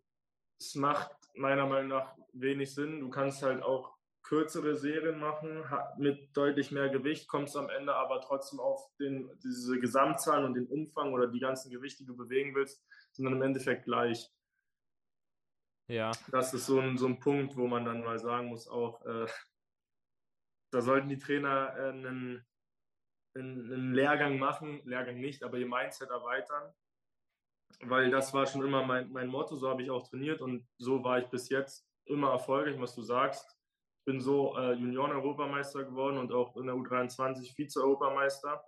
es macht meiner Meinung nach wenig Sinn. Du kannst halt auch kürzere Serien machen, mit deutlich mehr Gewicht, kommst am Ende aber trotzdem auf den, diese Gesamtzahlen und den Umfang oder die ganzen Gewichte, die du bewegen willst, sind dann im Endeffekt gleich. Ja. Das ist so ein, so ein Punkt, wo man dann mal sagen muss, auch, äh, da sollten die Trainer äh, einen, einen Lehrgang machen, Lehrgang nicht, aber ihr Mindset erweitern. Weil das war schon immer mein, mein Motto, so habe ich auch trainiert und so war ich bis jetzt immer erfolgreich, was du sagst bin so äh, Junioren-Europameister geworden und auch in der U23 Vize-Europameister.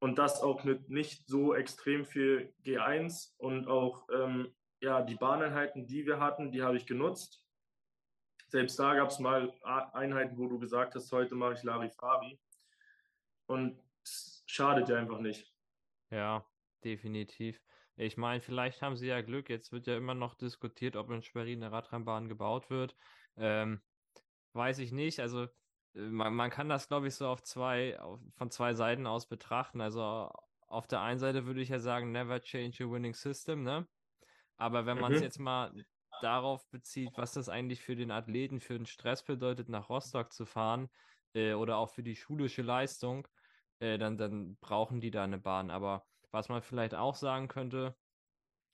Und das auch mit nicht so extrem viel G1 und auch ähm, ja, die Bahneinheiten, die wir hatten, die habe ich genutzt. Selbst da gab es mal Einheiten, wo du gesagt hast, heute mache ich Larifari. Und es schadet ja einfach nicht. Ja, definitiv. Ich meine, vielleicht haben sie ja Glück. Jetzt wird ja immer noch diskutiert, ob in Schwerin eine Radrennbahn gebaut wird. Ähm, weiß ich nicht. Also äh, man, man kann das, glaube ich, so auf zwei, auf, von zwei Seiten aus betrachten. Also auf der einen Seite würde ich ja sagen, never change a winning system, ne? Aber wenn man es Mhm. jetzt mal darauf bezieht, was das eigentlich für den Athleten, für den Stress bedeutet, nach Rostock zu fahren, äh, oder auch für die schulische Leistung, äh, dann, dann brauchen die da eine Bahn. Aber was man vielleicht auch sagen könnte,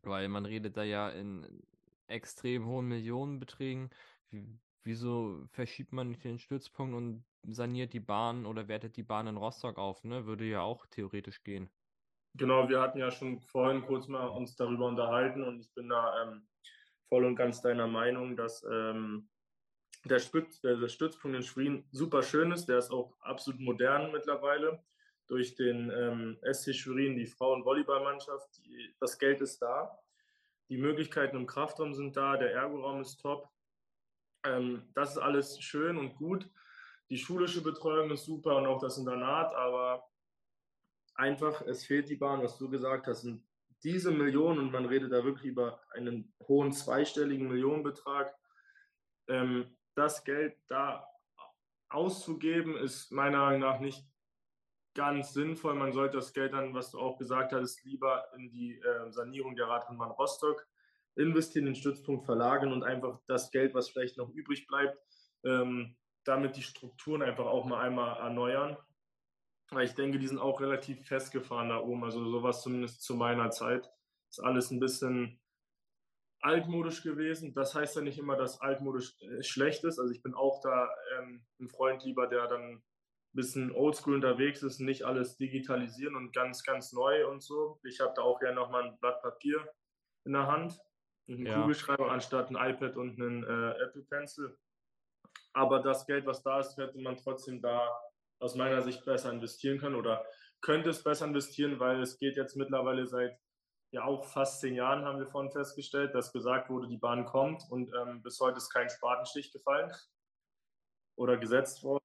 weil man redet da ja in extrem hohen Millionenbeträgen, wie, wieso verschiebt man nicht den Stützpunkt und saniert die Bahn oder wertet die Bahn in Rostock auf, ne? Würde ja auch theoretisch gehen. Genau, wir hatten ja schon vorhin kurz mal uns darüber unterhalten und ich bin da ähm, voll und ganz deiner Meinung, dass ähm, der, Stütz, der, der Stützpunkt in Schwerin super schön ist. Der ist auch absolut modern mittlerweile durch den ähm, SC Schwerin, die Frauen-Volleyballmannschaft. Das Geld ist da. Die Möglichkeiten im Kraftraum sind da. Der Ergoraum ist top. Ähm, das ist alles schön und gut. Die schulische Betreuung ist super und auch das Internat, aber einfach, es fehlt die Bahn, was du gesagt hast. Und diese Millionen, und man redet da wirklich über einen hohen zweistelligen Millionenbetrag, ähm, das Geld da auszugeben, ist meiner Meinung nach nicht ganz sinnvoll. Man sollte das Geld dann, was du auch gesagt hattest, lieber in die äh, Sanierung der Radrennbahn Rostock investieren, den Stützpunkt verlagern und einfach das Geld, was vielleicht noch übrig bleibt, ähm, damit die Strukturen einfach auch mal einmal erneuern. Ich denke, die sind auch relativ festgefahren da oben. Also sowas zumindest zu meiner Zeit. Ist alles ein bisschen altmodisch gewesen. Das heißt ja nicht immer, dass altmodisch äh, schlecht ist. Also ich bin auch da ähm, ein Freund lieber, der dann ein bisschen oldschool unterwegs ist, nicht alles digitalisieren und ganz, ganz neu und so. Ich habe da auch gerne nochmal ein Blatt Papier in der Hand, einen Ja. Kugelschreiber anstatt ein iPad und einen äh, Apple Pencil. Aber das Geld, was da ist, hätte man trotzdem da aus meiner Sicht besser investieren können oder könnte es besser investieren, weil es geht jetzt mittlerweile seit ja auch fast zehn Jahren, haben wir vorhin festgestellt, dass gesagt wurde, die Bahn kommt und ähm, bis heute ist kein Spatenstich gefallen oder gesetzt worden.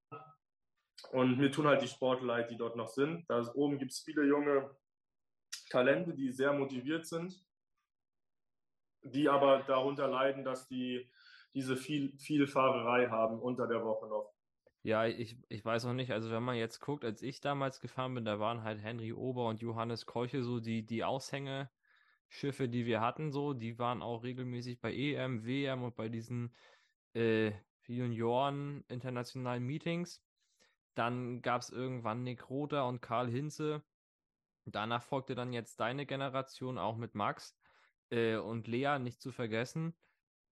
Und mir tun halt die Sportler die dort noch sind. Da oben gibt es viele junge Talente, die sehr motiviert sind, die aber darunter leiden, dass die diese viel, viel Fahrerei haben unter der Woche noch. Ja, ich, ich weiß auch nicht, also wenn man jetzt guckt, als ich damals gefahren bin, da waren halt Henry Ober und Johannes Kolche so die, die Aushängeschiffe, die wir hatten, so, die waren auch regelmäßig bei EM, WM und bei diesen äh, Junioren internationalen Meetings. Dann gab es irgendwann Nick Rother und Karl Hinze. Danach folgte dann jetzt deine Generation, auch mit Max äh, und Lea, nicht zu vergessen.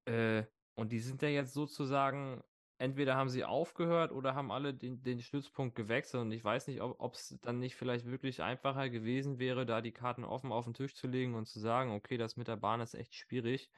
Äh, und die sind ja jetzt sozusagen entweder haben sie aufgehört oder haben alle den, den Stützpunkt gewechselt. Und ich weiß nicht, ob es dann nicht vielleicht wirklich einfacher gewesen wäre, da die Karten offen auf den Tisch zu legen und zu sagen, okay, das mit der Bahn ist echt schwierig.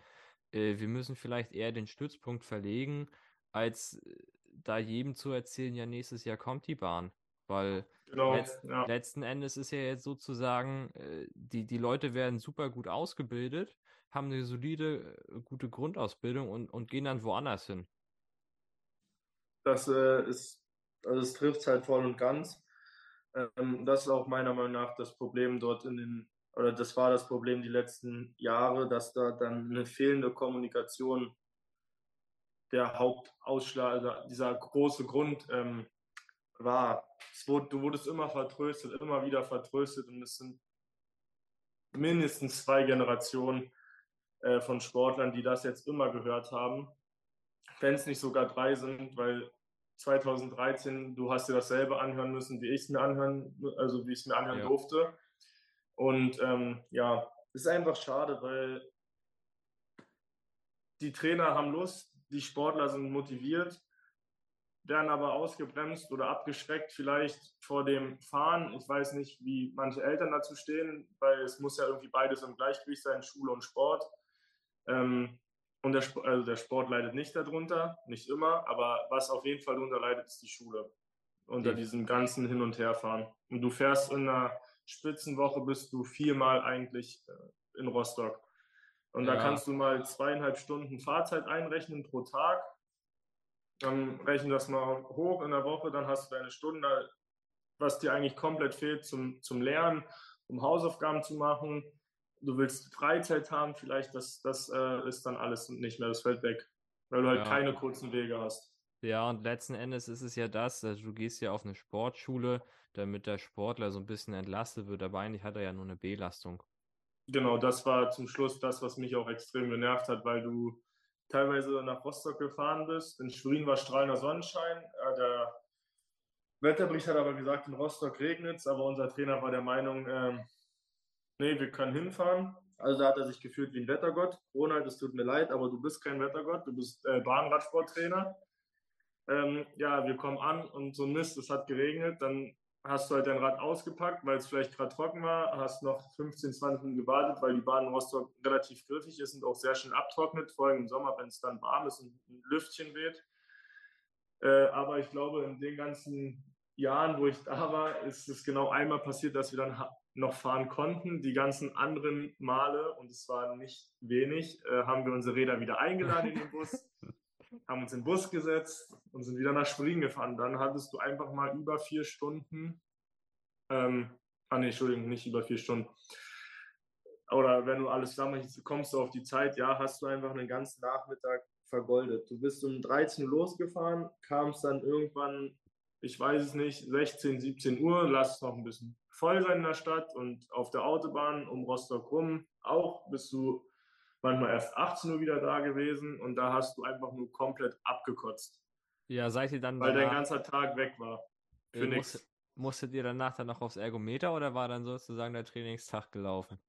Äh, wir müssen vielleicht eher den Stützpunkt verlegen, als äh, da jedem zu erzählen, ja, nächstes Jahr kommt die Bahn. Weil Genau, letzt, ja. letzten Endes ist ja jetzt sozusagen, äh, die, die Leute werden super gut ausgebildet, haben eine solide, gute Grundausbildung und, und gehen dann woanders hin. Das äh, ist, also es trifft halt voll und ganz. Ähm, das ist auch meiner Meinung nach das Problem dort in den, oder das war das Problem die letzten Jahre, dass da dann eine fehlende Kommunikation der Hauptausschlag, also dieser große Grund ähm, war. Wurde, du wurdest immer vertröstet, immer wieder vertröstet und es sind mindestens zwei Generationen äh, von Sportlern, die das jetzt immer gehört haben wenn es nicht sogar drei sind, weil 2013, du hast dir dasselbe anhören müssen, wie ich es mir anhören, also wie ich es mir anhören Ja. durfte. Und ähm, ja, es ist einfach schade, weil die Trainer haben Lust, die Sportler sind motiviert, werden aber ausgebremst oder abgeschreckt vielleicht vor dem Fahren. Ich weiß nicht, wie manche Eltern dazu stehen, weil es muss ja irgendwie beides im Gleichgewicht sein, Schule und Sport. Ähm, und der, Sp- also der Sport leidet nicht darunter, nicht immer, aber was auf jeden Fall darunter leidet, ist die Schule. Unter Ja. diesem ganzen Hin- und Herfahren. Und du fährst in einer Spitzenwoche, bist du viermal eigentlich äh, in Rostock. Und da Ja. kannst du mal zweieinhalb Stunden Fahrzeit einrechnen pro Tag. Dann rechnen das mal hoch in der Woche, dann hast du deine Stunde, was dir eigentlich komplett fehlt zum, zum Lernen, um Hausaufgaben zu machen. Du willst Freizeit haben, vielleicht das, das äh, ist dann alles nicht mehr, das fällt weg, weil du halt Ja. keine kurzen Wege hast. Ja, und letzten Endes ist es ja das, also du gehst ja auf eine Sportschule, damit der Sportler so ein bisschen entlastet wird, aber eigentlich hat er ja nur eine Belastung. Genau, das war zum Schluss das, was mich auch extrem genervt hat, weil du teilweise nach Rostock gefahren bist. In Schwerin war strahlender Sonnenschein. Äh, der Wetterbericht hat aber gesagt, in Rostock regnet es, aber unser Trainer war der Meinung, äh, nee, wir können hinfahren. Also da hat er sich gefühlt wie ein Wettergott. Ronald, es tut mir leid, aber du bist kein Wettergott, du bist äh, Bahnradsporttrainer. Ähm, ja, wir kommen an und so Mist, es hat geregnet, dann hast du halt dein Rad ausgepackt, weil es vielleicht gerade trocken war, hast noch 15, 20 Minuten gewartet, weil die Bahn in Rostock relativ griffig ist und auch sehr schön abtrocknet, vor allem im Sommer, wenn es dann warm ist und ein Lüftchen weht. Äh, aber ich glaube, in den ganzen Jahren, wo ich da war, ist es genau einmal passiert, dass wir dann noch fahren konnten. Die ganzen anderen Male, und es war nicht wenig, äh, haben wir unsere Räder wieder eingeladen in den Bus, <laughs> haben uns in den Bus gesetzt und sind wieder nach Springen gefahren. Dann hattest du einfach mal über vier Stunden, ähm, ah nee, Entschuldigung, nicht über vier Stunden. Oder wenn du alles zusammenrechnest, kommst du auf die Zeit, ja, hast du einfach einen ganzen Nachmittag vergoldet. Du bist um 13 Uhr losgefahren, kamst dann irgendwann ich weiß es nicht, 16, 17 Uhr, lass es noch ein bisschen voll sein in der Stadt und auf der Autobahn um Rostock rum auch bist du manchmal erst 18 Uhr wieder da gewesen und da hast du einfach nur komplett abgekotzt. Ja, seid ihr dann Weil dein ganzer Tag weg war. Für äh, nichts. Musstet ihr danach dann noch aufs Ergometer oder war dann sozusagen der Trainingstag gelaufen?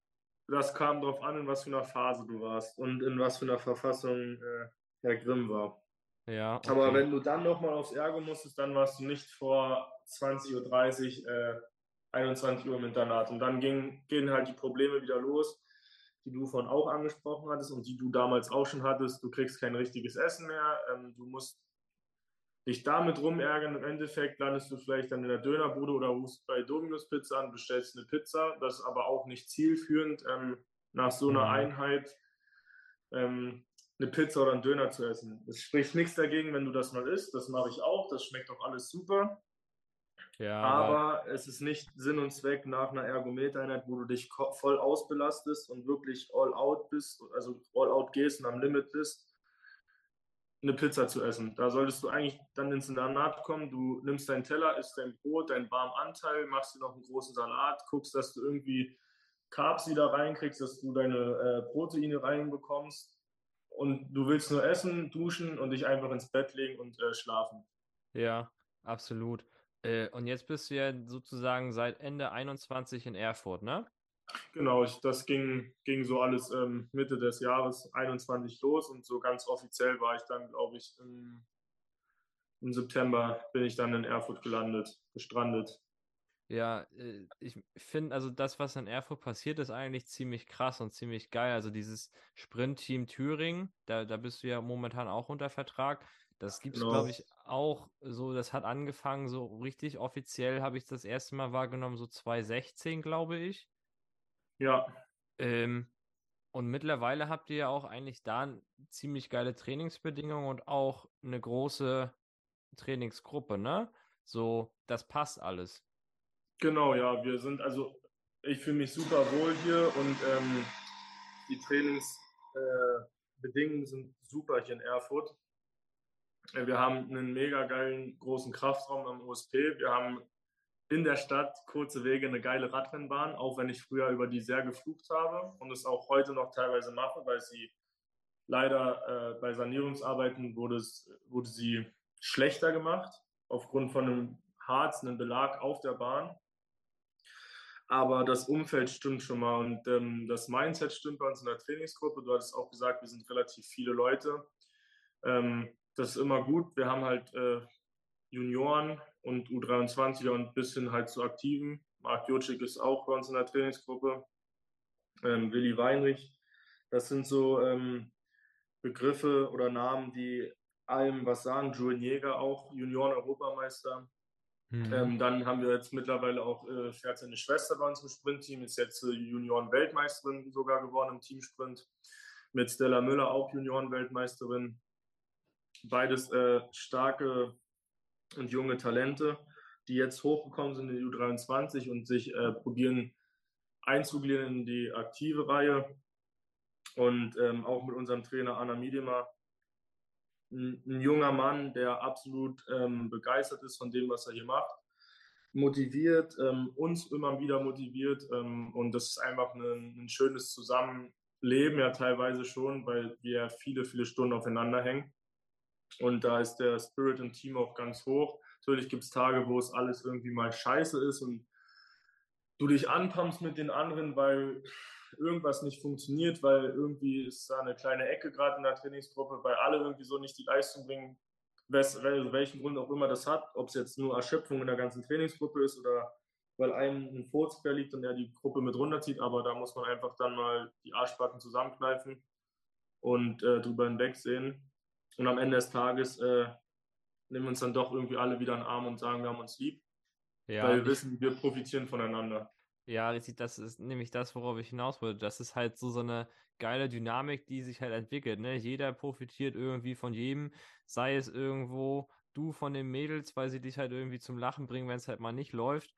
Das kam darauf an, in was für einer Phase du warst und in was für einer Verfassung äh, Herr Grimm war. Ja. Okay. Aber wenn du dann nochmal aufs Ergo musstest, dann warst du nicht vor 20.30 Uhr, äh, 21 Uhr im Internat. Und dann ging, gehen halt die Probleme wieder los, die du vorhin auch angesprochen hattest und die du damals auch schon hattest. Du kriegst kein richtiges Essen mehr. Ähm, du musst dich damit rumärgern. Im Endeffekt landest du vielleicht dann in der Dönerbude oder rufst bei Dominus Pizza an, bestellst eine Pizza. Das ist aber auch nicht zielführend ähm, nach so einer mhm. Einheit. Ähm, eine Pizza oder einen Döner zu essen. Es spricht nichts dagegen, wenn du das mal isst. Das mache ich auch. Das schmeckt auch alles super. Ja, aber, es ist nicht Sinn und Zweck nach einer Ergometereinheit, wo du dich voll ausbelastest und wirklich all out bist, also all out gehst und am Limit bist, eine Pizza zu essen. Da solltest du eigentlich dann ins Internat kommen. Du nimmst deinen Teller, isst dein Brot, deinen warmen Anteil, machst dir noch einen großen Salat, guckst, dass du irgendwie Carbs wieder reinkriegst, dass du deine äh, Proteine reinbekommst und du willst nur essen, duschen und dich einfach ins Bett legen und äh, schlafen. Ja, absolut. Äh, und jetzt bist du ja sozusagen seit Ende 21 in Erfurt, ne? Genau, ich, das ging, ging so alles ähm, Mitte des Jahres 21 los und so ganz offiziell war ich dann, glaube ich, im, im September bin ich dann in Erfurt gelandet, gestrandet. Ja, äh, ich finde, also das, was in Erfurt passiert, ist eigentlich ziemlich krass und ziemlich geil. Also dieses Sprint-Team Thüringen, da, da bist du ja momentan auch unter Vertrag. Das gibt es, genau. glaube ich, auch so, das hat angefangen, so richtig offiziell habe ich das erste Mal wahrgenommen, so 2016, glaube ich. Ja. Ähm, und mittlerweile habt ihr ja auch eigentlich da ziemlich geile Trainingsbedingungen und auch eine große Trainingsgruppe, ne? So, das passt alles. Genau, ja, wir sind also, ich fühle mich super wohl hier und ähm, die Trainingsbedingungen äh, sind super hier in Erfurt. Äh, wir haben einen mega geilen großen Kraftraum am OSP. Wir haben in der Stadt kurze Wege, eine geile Radrennbahn, auch wenn ich früher über die sehr geflucht habe und es auch heute noch teilweise mache, weil sie leider äh, bei Sanierungsarbeiten wurde, es, wurde sie schlechter gemacht, aufgrund von einem Harz, einem Belag auf der Bahn aber das Umfeld stimmt schon mal und ähm, das Mindset stimmt bei uns in der Trainingsgruppe. Du hattest auch gesagt, wir sind relativ viele Leute. Ähm, das ist immer gut. Wir haben halt äh, Junioren und U23er und bis hin halt zu Aktiven. Marc Jocik ist auch bei uns in der Trainingsgruppe. Ähm, Willi Weinrich. Das sind so ähm, Begriffe oder Namen, die allem was sagen. Julian Jäger auch, Junioren-Europameister. Mhm. Ähm, dann haben wir jetzt mittlerweile auch, äh, fährt seine Schwester bei uns im Sprintteam, ist jetzt äh, Junioren-Weltmeisterin sogar geworden im Teamsprint. Mit Stella Müller auch Junioren-Weltmeisterin. Beides äh, starke und junge Talente, die jetzt hochgekommen sind in die U23 und sich äh, probieren einzugliedern in die aktive Reihe. Und ähm, auch mit unserem Trainer Anna Miedema. Ein, ein junger Mann, der absolut ähm, begeistert ist von dem, was er hier macht, motiviert, ähm, uns immer wieder motiviert ähm, und das ist einfach ein, ein schönes Zusammenleben ja teilweise schon, weil wir viele, viele Stunden aufeinander hängen und da ist der Spirit im Team auch ganz hoch. Natürlich gibt es Tage, wo es alles irgendwie mal scheiße ist und du dich anpumpst mit den anderen, weil irgendwas nicht funktioniert, weil irgendwie ist da eine kleine Ecke gerade in der Trainingsgruppe, weil alle irgendwie so nicht die Leistung bringen, wes, welchen Grund auch immer das hat, ob es jetzt nur Erschöpfung in der ganzen Trainingsgruppe ist oder weil einem ein Furzbär liegt und er die Gruppe mit runterzieht, aber da muss man einfach dann mal die Arschbacken zusammenkneifen und äh, drüber hinwegsehen. Und am Ende des Tages äh, nehmen wir uns dann doch irgendwie alle wieder in den Arm und sagen, wir haben uns lieb. Ja, weil wir wissen, wir profitieren voneinander. Ja, das ist nämlich das, worauf ich hinaus wollte. Das ist halt so, so eine geile Dynamik, die sich halt entwickelt. Ne? Jeder profitiert irgendwie von jedem, sei es irgendwo du von den Mädels, weil sie dich halt irgendwie zum Lachen bringen, wenn es halt mal nicht läuft.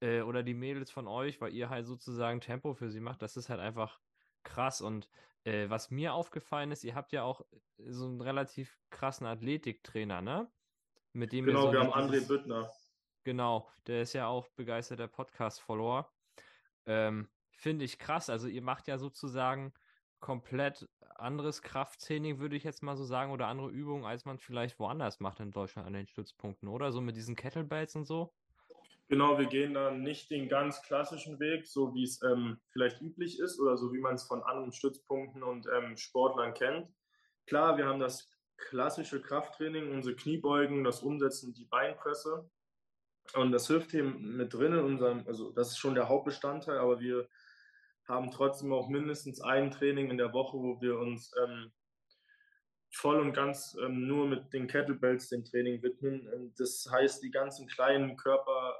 Äh, oder die Mädels von euch, weil ihr halt sozusagen Tempo für sie macht. Das ist halt einfach krass. Und äh, was mir aufgefallen ist, ihr habt ja auch so einen relativ krassen Athletiktrainer, ne? Mit dem genau, wir, so wir haben André Büttner. Genau, der ist ja auch begeisterter Podcast-Follower. Ähm, Finde ich krass. Also ihr macht ja sozusagen komplett anderes Krafttraining, würde ich jetzt mal so sagen, oder andere Übungen, als man vielleicht woanders macht in Deutschland an den Stützpunkten, oder? So mit diesen Kettlebells und so? Genau, wir gehen dann nicht den ganz klassischen Weg, so wie es ähm, vielleicht üblich ist oder so wie man es von anderen Stützpunkten und ähm, Sportlern kennt. Klar, wir haben das klassische Krafttraining, unsere Kniebeugen, das Umsetzen, die Beinpresse. Und das hier mit drin in unserem, also das ist schon der Hauptbestandteil, aber wir haben trotzdem auch mindestens ein Training in der Woche, wo wir uns ähm, voll und ganz ähm, nur mit den Kettlebells dem Training widmen. Ähm, das heißt, die ganzen kleinen Körper-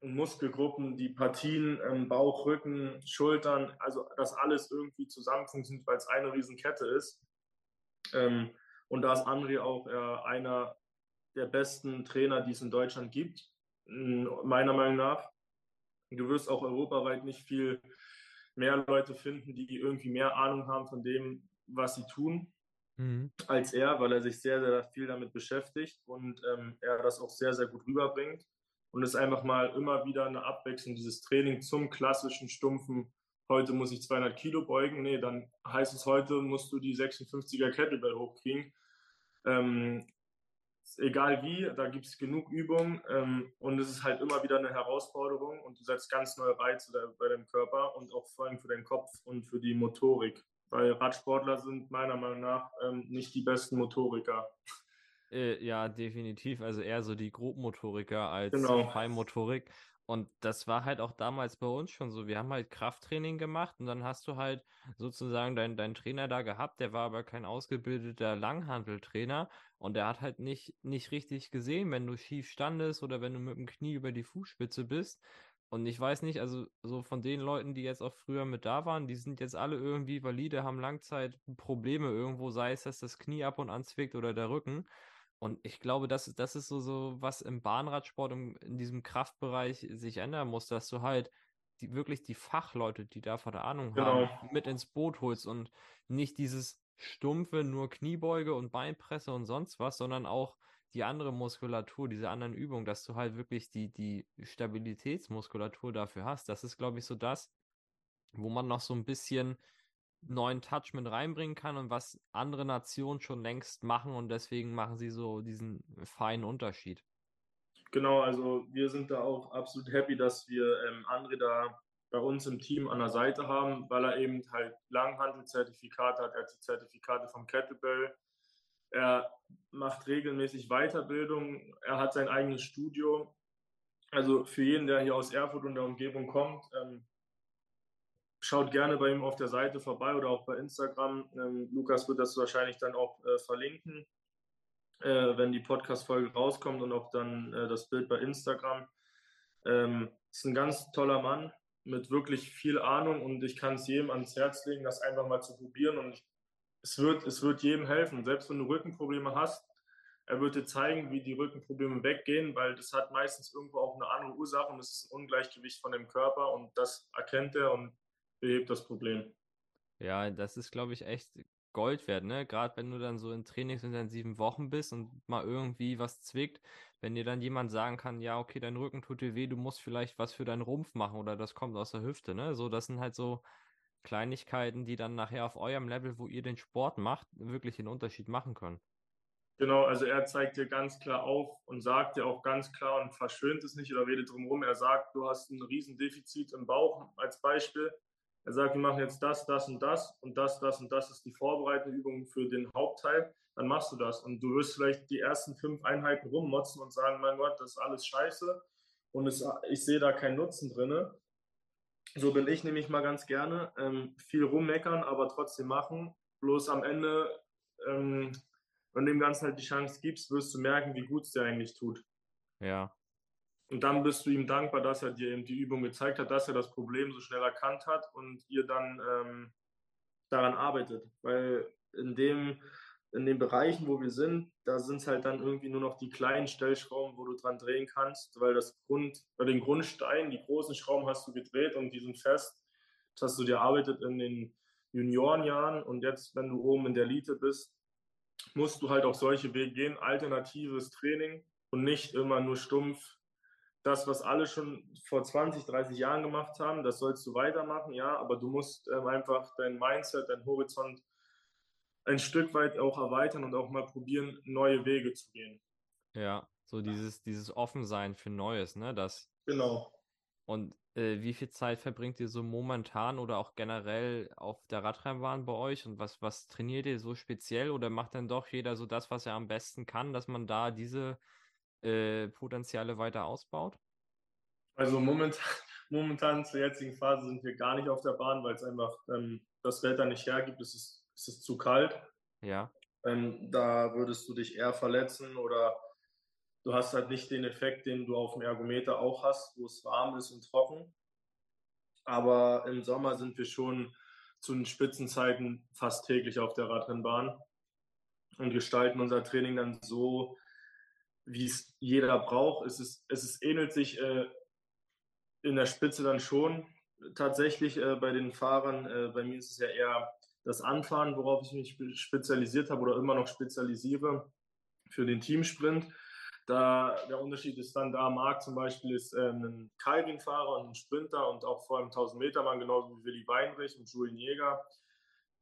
Muskelgruppen, die Partien, ähm, Bauch, Rücken, Schultern, also das alles irgendwie zusammen funktioniert, weil es eine Riesenkette ist. Ähm, und da ist André auch äh, einer der besten Trainer, die es in Deutschland gibt meiner Meinung nach. Du wirst auch europaweit nicht viel mehr Leute finden, die irgendwie mehr Ahnung haben von dem, was sie tun, mhm. als er, weil er sich sehr, sehr viel damit beschäftigt und ähm, er das auch sehr, sehr gut rüberbringt. Und es ist einfach mal immer wieder eine Abwechslung, dieses Training zum klassischen, stumpfen, heute muss ich 200 Kilo beugen. Nee, dann heißt es, heute musst du die 56er Kettlebell hochkriegen. Ähm, egal wie, da gibt es genug Übungen ähm, und es ist halt immer wieder eine Herausforderung und du setzt ganz neue Reize bei deinem Körper und auch vor allem für deinen Kopf und für die Motorik. Weil Radsportler sind meiner Meinung nach ähm, nicht die besten Motoriker. Äh, ja, definitiv. Also eher so die Grobmotoriker als genau. Feinmotorik. Und das war halt auch damals bei uns schon so. Wir haben halt Krafttraining gemacht und dann hast du halt sozusagen deinen dein Trainer da gehabt, der war aber kein ausgebildeter Langhanteltrainer und der hat halt nicht, nicht richtig gesehen, wenn du schief standest oder wenn du mit dem Knie über die Fußspitze bist. Und ich weiß nicht, also so von den Leuten, die jetzt auch früher mit da waren, die sind jetzt alle irgendwie valide, haben Langzeitprobleme irgendwo, sei es, dass das Knie ab und an zwickt oder der Rücken. Und ich glaube, das, das ist so, so was im Bahnradsport, im, in diesem Kraftbereich sich ändern muss, dass du halt die, wirklich die Fachleute, die da vor der Ahnung genau. haben, mit ins Boot holst und nicht dieses stumpfe, nur Kniebeuge und Beinpresse und sonst was, sondern auch die andere Muskulatur, diese anderen Übungen, dass du halt wirklich die, die Stabilitätsmuskulatur dafür hast. Das ist, glaube ich, so das, wo man noch so ein bisschen neuen Touch mit reinbringen kann und was andere Nationen schon längst machen und deswegen machen sie so diesen feinen Unterschied. Genau, also wir sind da auch absolut happy, dass wir ähm, André da bei uns im Team an der Seite haben, weil er eben halt Langhandelzertifikate hat, er hat die Zertifikate vom Kettlebell, er macht regelmäßig Weiterbildung, er hat sein eigenes Studio. Also für jeden, der hier aus Erfurt und der Umgebung kommt, ähm, schaut gerne bei ihm auf der Seite vorbei oder auch bei Instagram. Ähm, Lukas wird das wahrscheinlich dann auch äh, verlinken, äh, wenn die Podcast-Folge rauskommt und auch dann äh, das Bild bei Instagram. Ähm, ist ein ganz toller Mann mit wirklich viel Ahnung und ich kann es jedem ans Herz legen, das einfach mal zu probieren und ich, es, wird, es wird jedem helfen. Selbst wenn du Rückenprobleme hast, er wird dir zeigen, wie die Rückenprobleme weggehen, weil das hat meistens irgendwo auch eine andere Ursache und es ist ein Ungleichgewicht von dem Körper und das erkennt er und behebt das Problem. Ja, das ist, glaube ich, echt Gold wert, ne? Gerade wenn du dann so in trainingsintensiven Wochen bist und mal irgendwie was zwickt, wenn dir dann jemand sagen kann, ja, okay, dein Rücken tut dir weh, du musst vielleicht was für deinen Rumpf machen oder das kommt aus der Hüfte, ne? So, das sind halt so Kleinigkeiten, die dann nachher auf eurem Level, wo ihr den Sport macht, wirklich den Unterschied machen können. Genau, also er zeigt dir ganz klar auf und sagt dir auch ganz klar und verschönt es nicht oder redet drumherum. Er sagt, du hast ein Riesendefizit im Bauch als Beispiel. Er sagt, wir machen jetzt das, das und das und das, das und das ist die vorbereitende Übung für den Hauptteil. Dann machst du das und du wirst vielleicht die ersten fünf Einheiten rummotzen und sagen, mein Gott, das ist alles scheiße und es, ich sehe da keinen Nutzen drin. So bin ich nämlich mal ganz gerne. Ähm, viel rummeckern, aber trotzdem machen. Bloß am Ende ähm, wenn du dem Ganzen halt die Chance gibst, wirst du merken, wie gut es dir eigentlich tut. Ja. Und dann bist du ihm dankbar, dass er dir eben die Übung gezeigt hat, dass er das Problem so schnell erkannt hat und ihr dann ähm, daran arbeitet. Weil in dem, in den Bereichen, wo wir sind, da sind es halt dann irgendwie nur noch die kleinen Stellschrauben, wo du dran drehen kannst, weil das Grund, bei den Grundsteinen, die großen Schrauben hast du gedreht und die sind fest. Das hast du dir arbeitet in den Juniorenjahren und jetzt, wenn du oben in der Elite bist, musst du halt auch solche Wege gehen, alternatives Training und nicht immer nur stumpf das, was alle schon vor 20, 30 Jahren gemacht haben, das sollst du weitermachen, ja, aber du musst ähm, einfach dein Mindset, dein Horizont ein Stück weit auch erweitern und auch mal probieren, neue Wege zu gehen. Ja, so dieses, dieses Offensein für Neues, ne? Das. Genau. Und äh, wie viel Zeit verbringt ihr so momentan oder auch generell auf der Radrennbahn bei euch? Und was, was trainiert ihr so speziell? Oder macht dann doch jeder so das, was er am besten kann, dass man da diese äh, Potenziale weiter ausbaut? Also momentan, <laughs> momentan zur jetzigen Phase sind wir gar nicht auf der Bahn, weil es einfach ähm, das Wetter nicht hergibt. Es ist, es ist zu kalt. Ja. Ähm, da würdest du dich eher verletzen oder Du hast halt nicht den Effekt, den du auf dem Ergometer auch hast, wo es warm ist und trocken. Aber im Sommer sind wir schon zu den Spitzenzeiten fast täglich auf der Radrennbahn und gestalten unser Training dann so, wie es jeder braucht. Es, ist, es ist, ähnelt sich äh, in der Spitze dann schon tatsächlich äh, bei den Fahrern. Äh, bei mir ist es ja eher das Anfahren, worauf ich mich spezialisiert habe oder immer noch spezialisiere für den Teamsprint. Da, der Unterschied ist dann da, Marc zum Beispiel ist äh, ein Calvin-Fahrer und ein Sprinter und auch vor allem 1000-Meter-Mann, genauso wie Willi Weinrich und Julian Jäger.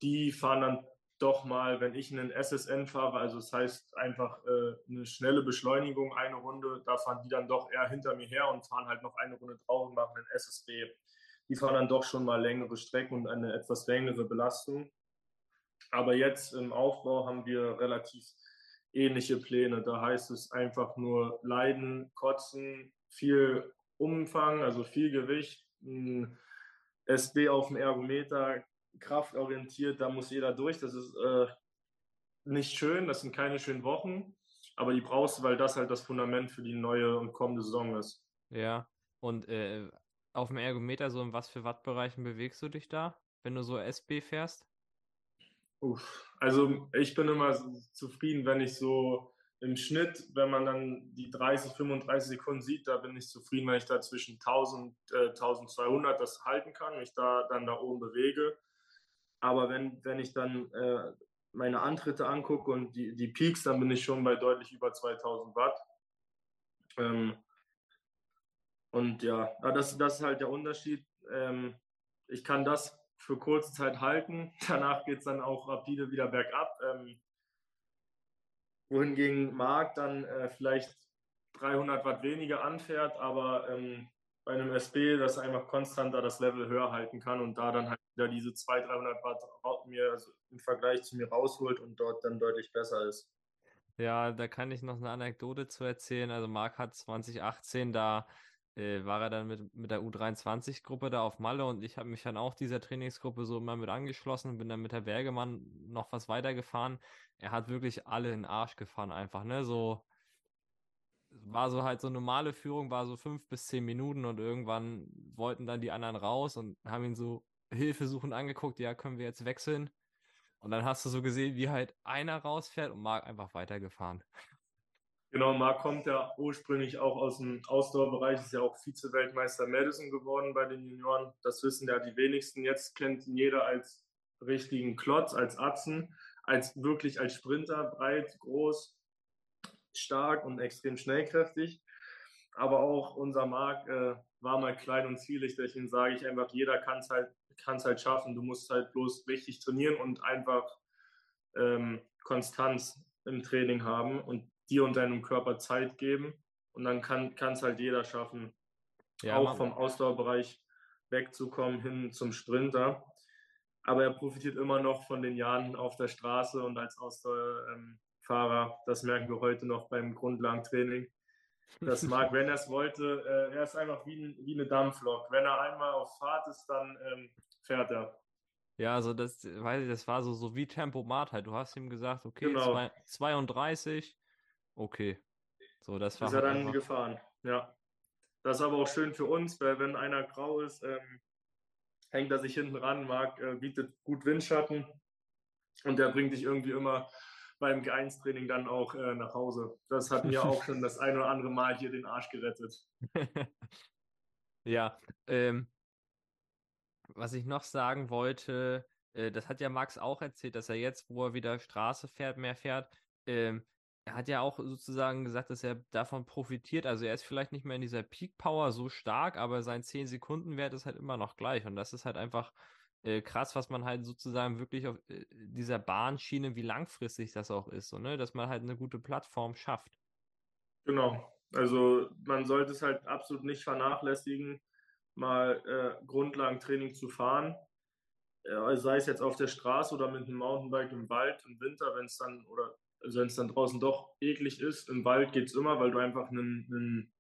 Die fahren dann doch mal, wenn ich einen SSN fahre, also das heißt einfach äh, eine schnelle Beschleunigung, eine Runde, da fahren die dann doch eher hinter mir her und fahren halt noch eine Runde drauf und machen einen SSB. Die fahren dann doch schon mal längere Strecken und eine etwas längere Belastung. Aber jetzt im Aufbau haben wir relativ ähnliche Pläne. Da heißt es einfach nur Leiden, Kotzen, viel Umfang, also viel Gewicht, ein SB auf dem Ergometer, kraftorientiert, da muss jeder durch. Das ist äh, nicht schön, das sind keine schönen Wochen, aber die brauchst du, weil das halt das Fundament für die neue und kommende Saison ist. Ja, und äh, auf dem Ergometer, so in was für Wattbereichen bewegst du dich da, wenn du so SB fährst? Uff, also ich bin immer zufrieden, wenn ich so im Schnitt, wenn man dann die 30, 35 Sekunden sieht, da bin ich zufrieden, wenn ich da zwischen 1000, äh, 1200 das halten kann, mich da dann da oben bewege. Aber wenn, wenn ich dann äh, meine Antritte angucke und die, die Peaks, dann bin ich schon bei deutlich über 2000 Watt. Ähm, und ja, das, das ist halt der Unterschied. Ähm, ich kann das für kurze Zeit halten. <laughs> Danach geht es dann auch rapide wieder bergab. Ähm, wohingegen Marc dann äh, vielleicht 300 Watt weniger anfährt, aber ähm, bei einem SB das einfach konstanter das Level höher halten kann und da dann halt wieder diese 200, 300 Watt mir also im Vergleich zu mir rausholt und dort dann deutlich besser ist. Ja, da kann ich noch eine Anekdote zu erzählen. Also Marc hat 2018 da äh, war er dann mit, mit der U23-Gruppe da auf Malle und ich habe mich dann auch dieser Trainingsgruppe so immer mit angeschlossen bin dann mit der Bergemann noch was weitergefahren. Er hat wirklich alle in den Arsch gefahren einfach, ne? So war so halt so normale Führung, war so fünf bis zehn Minuten und irgendwann wollten dann die anderen raus und haben ihn so hilfesuchend angeguckt, ja, können wir jetzt wechseln? Und dann hast du so gesehen, wie halt einer rausfährt und Marc einfach weitergefahren. Genau, Marc kommt ja ursprünglich auch aus dem Ausdauerbereich, ist ja auch Vize-Weltmeister Madison geworden bei den Junioren. Das wissen ja die wenigsten. Jetzt kennt ihn jeder als richtigen Klotz, als Atzen. als wirklich als Sprinter, breit, groß, stark und extrem schnellkräftig. Aber auch unser Marc äh, war mal klein und zielig, deswegen sage ich einfach, jeder kann es halt, kann's halt schaffen. Du musst halt bloß richtig trainieren und einfach ähm, Konstanz im Training haben und dir und deinem Körper Zeit geben. Und dann kann es halt jeder schaffen, ja, auch vom Ausdauerbereich wegzukommen hin zum Sprinter. Aber er profitiert immer noch von den Jahren auf der Straße und als Ausdauerfahrer. Das merken wir heute noch beim Grundlagentraining. Das mag, wenn er es wollte, äh, er ist einfach wie, wie eine Dampflok. Wenn er einmal auf Fahrt ist, dann ähm, fährt er. Ja, also das, weiß ich, das war so, so wie Tempomat halt. Du hast ihm gesagt, okay, genau. zwei, 32, okay. So, das war ist halt er dann einfach... gefahren, ja. Das ist aber auch schön für uns, weil wenn einer grau ist, ähm, hängt er sich hinten ran, mag, äh, bietet gut Windschatten und der bringt dich irgendwie immer beim G1-Training dann auch äh, nach Hause. Das hat mir auch schon das ein oder andere Mal hier den Arsch gerettet. <laughs> ja, ähm, was ich noch sagen wollte, äh, das hat ja Max auch erzählt, dass er jetzt, wo er wieder Straße fährt, mehr fährt, ähm, er hat ja auch sozusagen gesagt, dass er davon profitiert. Also er ist vielleicht nicht mehr in dieser Peak Power so stark, aber sein 10-Sekunden-Wert ist halt immer noch gleich. Und das ist halt einfach äh, krass, was man halt sozusagen wirklich auf äh, dieser Bahnschiene, wie langfristig das auch ist, so, ne? dass man halt eine gute Plattform schafft. Genau. Also man sollte es halt absolut nicht vernachlässigen, mal äh, Grundlagentraining zu fahren. Äh, sei es jetzt auf der Straße oder mit einem Mountainbike im Wald im Winter, wenn es dann oder also wenn es dann draußen doch eklig ist, im Wald geht es immer, weil du einfach ein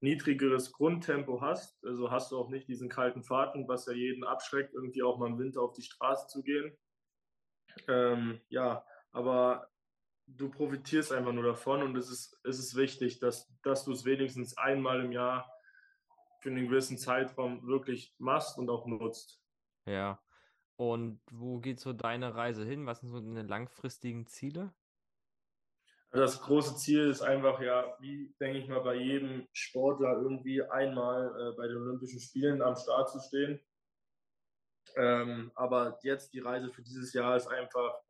niedrigeres Grundtempo hast. Also hast du auch nicht diesen kalten Fahrten, was ja jeden abschreckt, irgendwie auch mal im Winter auf die Straße zu gehen. Ähm, ja, aber du profitierst einfach nur davon und es ist, es ist wichtig, dass, dass du es wenigstens einmal im Jahr für einen gewissen Zeitraum wirklich machst und auch nutzt. Ja. Und wo geht so deine Reise hin? Was sind so deine langfristigen Ziele? Das große Ziel ist einfach ja, wie denke ich mal, bei jedem Sportler irgendwie einmal äh, bei den Olympischen Spielen am Start zu stehen. Ähm, aber jetzt die Reise für dieses Jahr ist einfach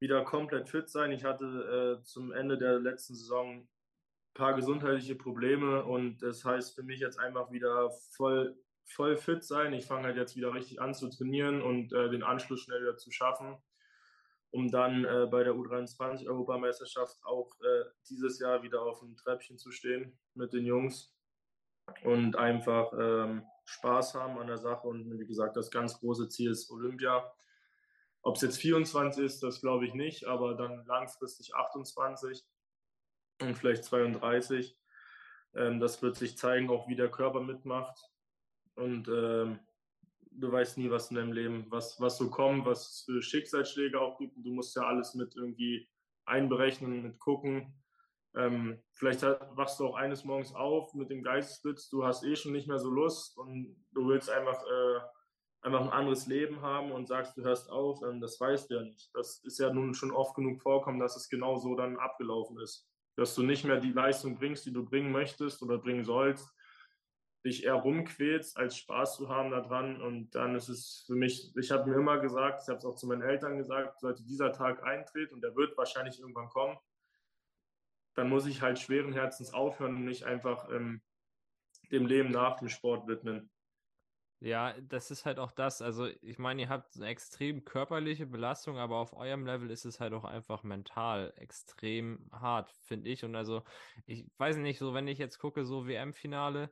wieder komplett fit sein. Ich hatte äh, zum Ende der letzten Saison ein paar gesundheitliche Probleme und das heißt für mich jetzt einfach wieder voll, voll fit sein. Ich fange halt jetzt wieder richtig an zu trainieren und äh, den Anschluss schnell wieder zu schaffen um dann äh, bei der U23-Europameisterschaft auch äh, dieses Jahr wieder auf dem Treppchen zu stehen mit den Jungs und einfach ähm, Spaß haben an der Sache. Und wie gesagt, das ganz große Ziel ist Olympia. Ob es jetzt 24 ist, das glaube ich nicht, aber dann langfristig 28 und vielleicht 32. Ähm, das wird sich zeigen, auch wie der Körper mitmacht. Und ähm, du weißt nie, was in deinem Leben, was, was so kommt, was für Schicksalsschläge auch gibt. Du musst ja alles mit irgendwie einberechnen, mit gucken. Ähm, vielleicht hat, wachst du auch eines Morgens auf mit dem Geistesblitz, du hast eh schon nicht mehr so Lust und du willst einfach, äh, einfach ein anderes Leben haben und sagst, du hörst auf, ähm, das weißt du ja nicht. Das ist ja nun schon oft genug vorkommen, dass es genau so dann abgelaufen ist. Dass du nicht mehr die Leistung bringst, die du bringen möchtest oder bringen sollst dich eher rumquälst, als Spaß zu haben daran. Und dann ist es für mich, ich habe mir immer gesagt, ich habe es auch zu meinen Eltern gesagt, sollte dieser Tag eintreten und der wird wahrscheinlich irgendwann kommen, dann muss ich halt schweren Herzens aufhören und nicht einfach ähm, dem Leben nach dem Sport widmen. Ja, das ist halt auch das. Also, ich meine, ihr habt eine extrem körperliche Belastung, aber auf eurem Level ist es halt auch einfach mental extrem hart, finde ich. Und also, ich weiß nicht, so wenn ich jetzt gucke, so WM-Finale,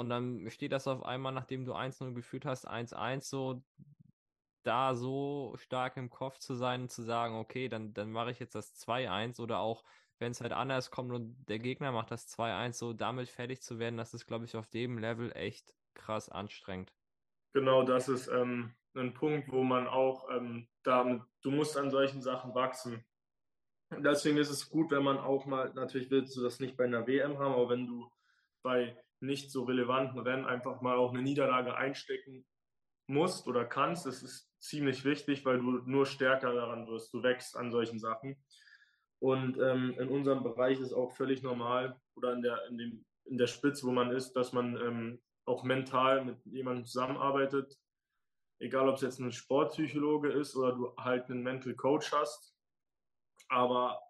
und dann steht das auf einmal, nachdem du 1-0 geführt hast, 1-1 so, da so stark im Kopf zu sein und zu sagen, okay, dann, dann mache ich jetzt das 2-1 oder auch, wenn es halt anders kommt und der Gegner macht das 2-1, so damit fertig zu werden, das ist, glaube ich, auf dem Level echt krass anstrengend. Genau, das ist ähm, ein Punkt, wo man auch ähm, damit, du musst an solchen Sachen wachsen. Deswegen ist es gut, wenn man auch mal, natürlich willst du das nicht bei einer WM haben, aber wenn du bei nicht so relevanten Rennen einfach mal auch eine Niederlage einstecken musst oder kannst. Das ist ziemlich wichtig, weil du nur stärker daran wirst. Du wächst an solchen Sachen. Und ähm, in unserem Bereich ist auch völlig normal oder in der, in dem, in der Spitze, wo man ist, dass man ähm, auch mental mit jemandem zusammenarbeitet. egal ob es jetzt ein Sportpsychologe ist oder du halt einen Mental Coach hast. Aber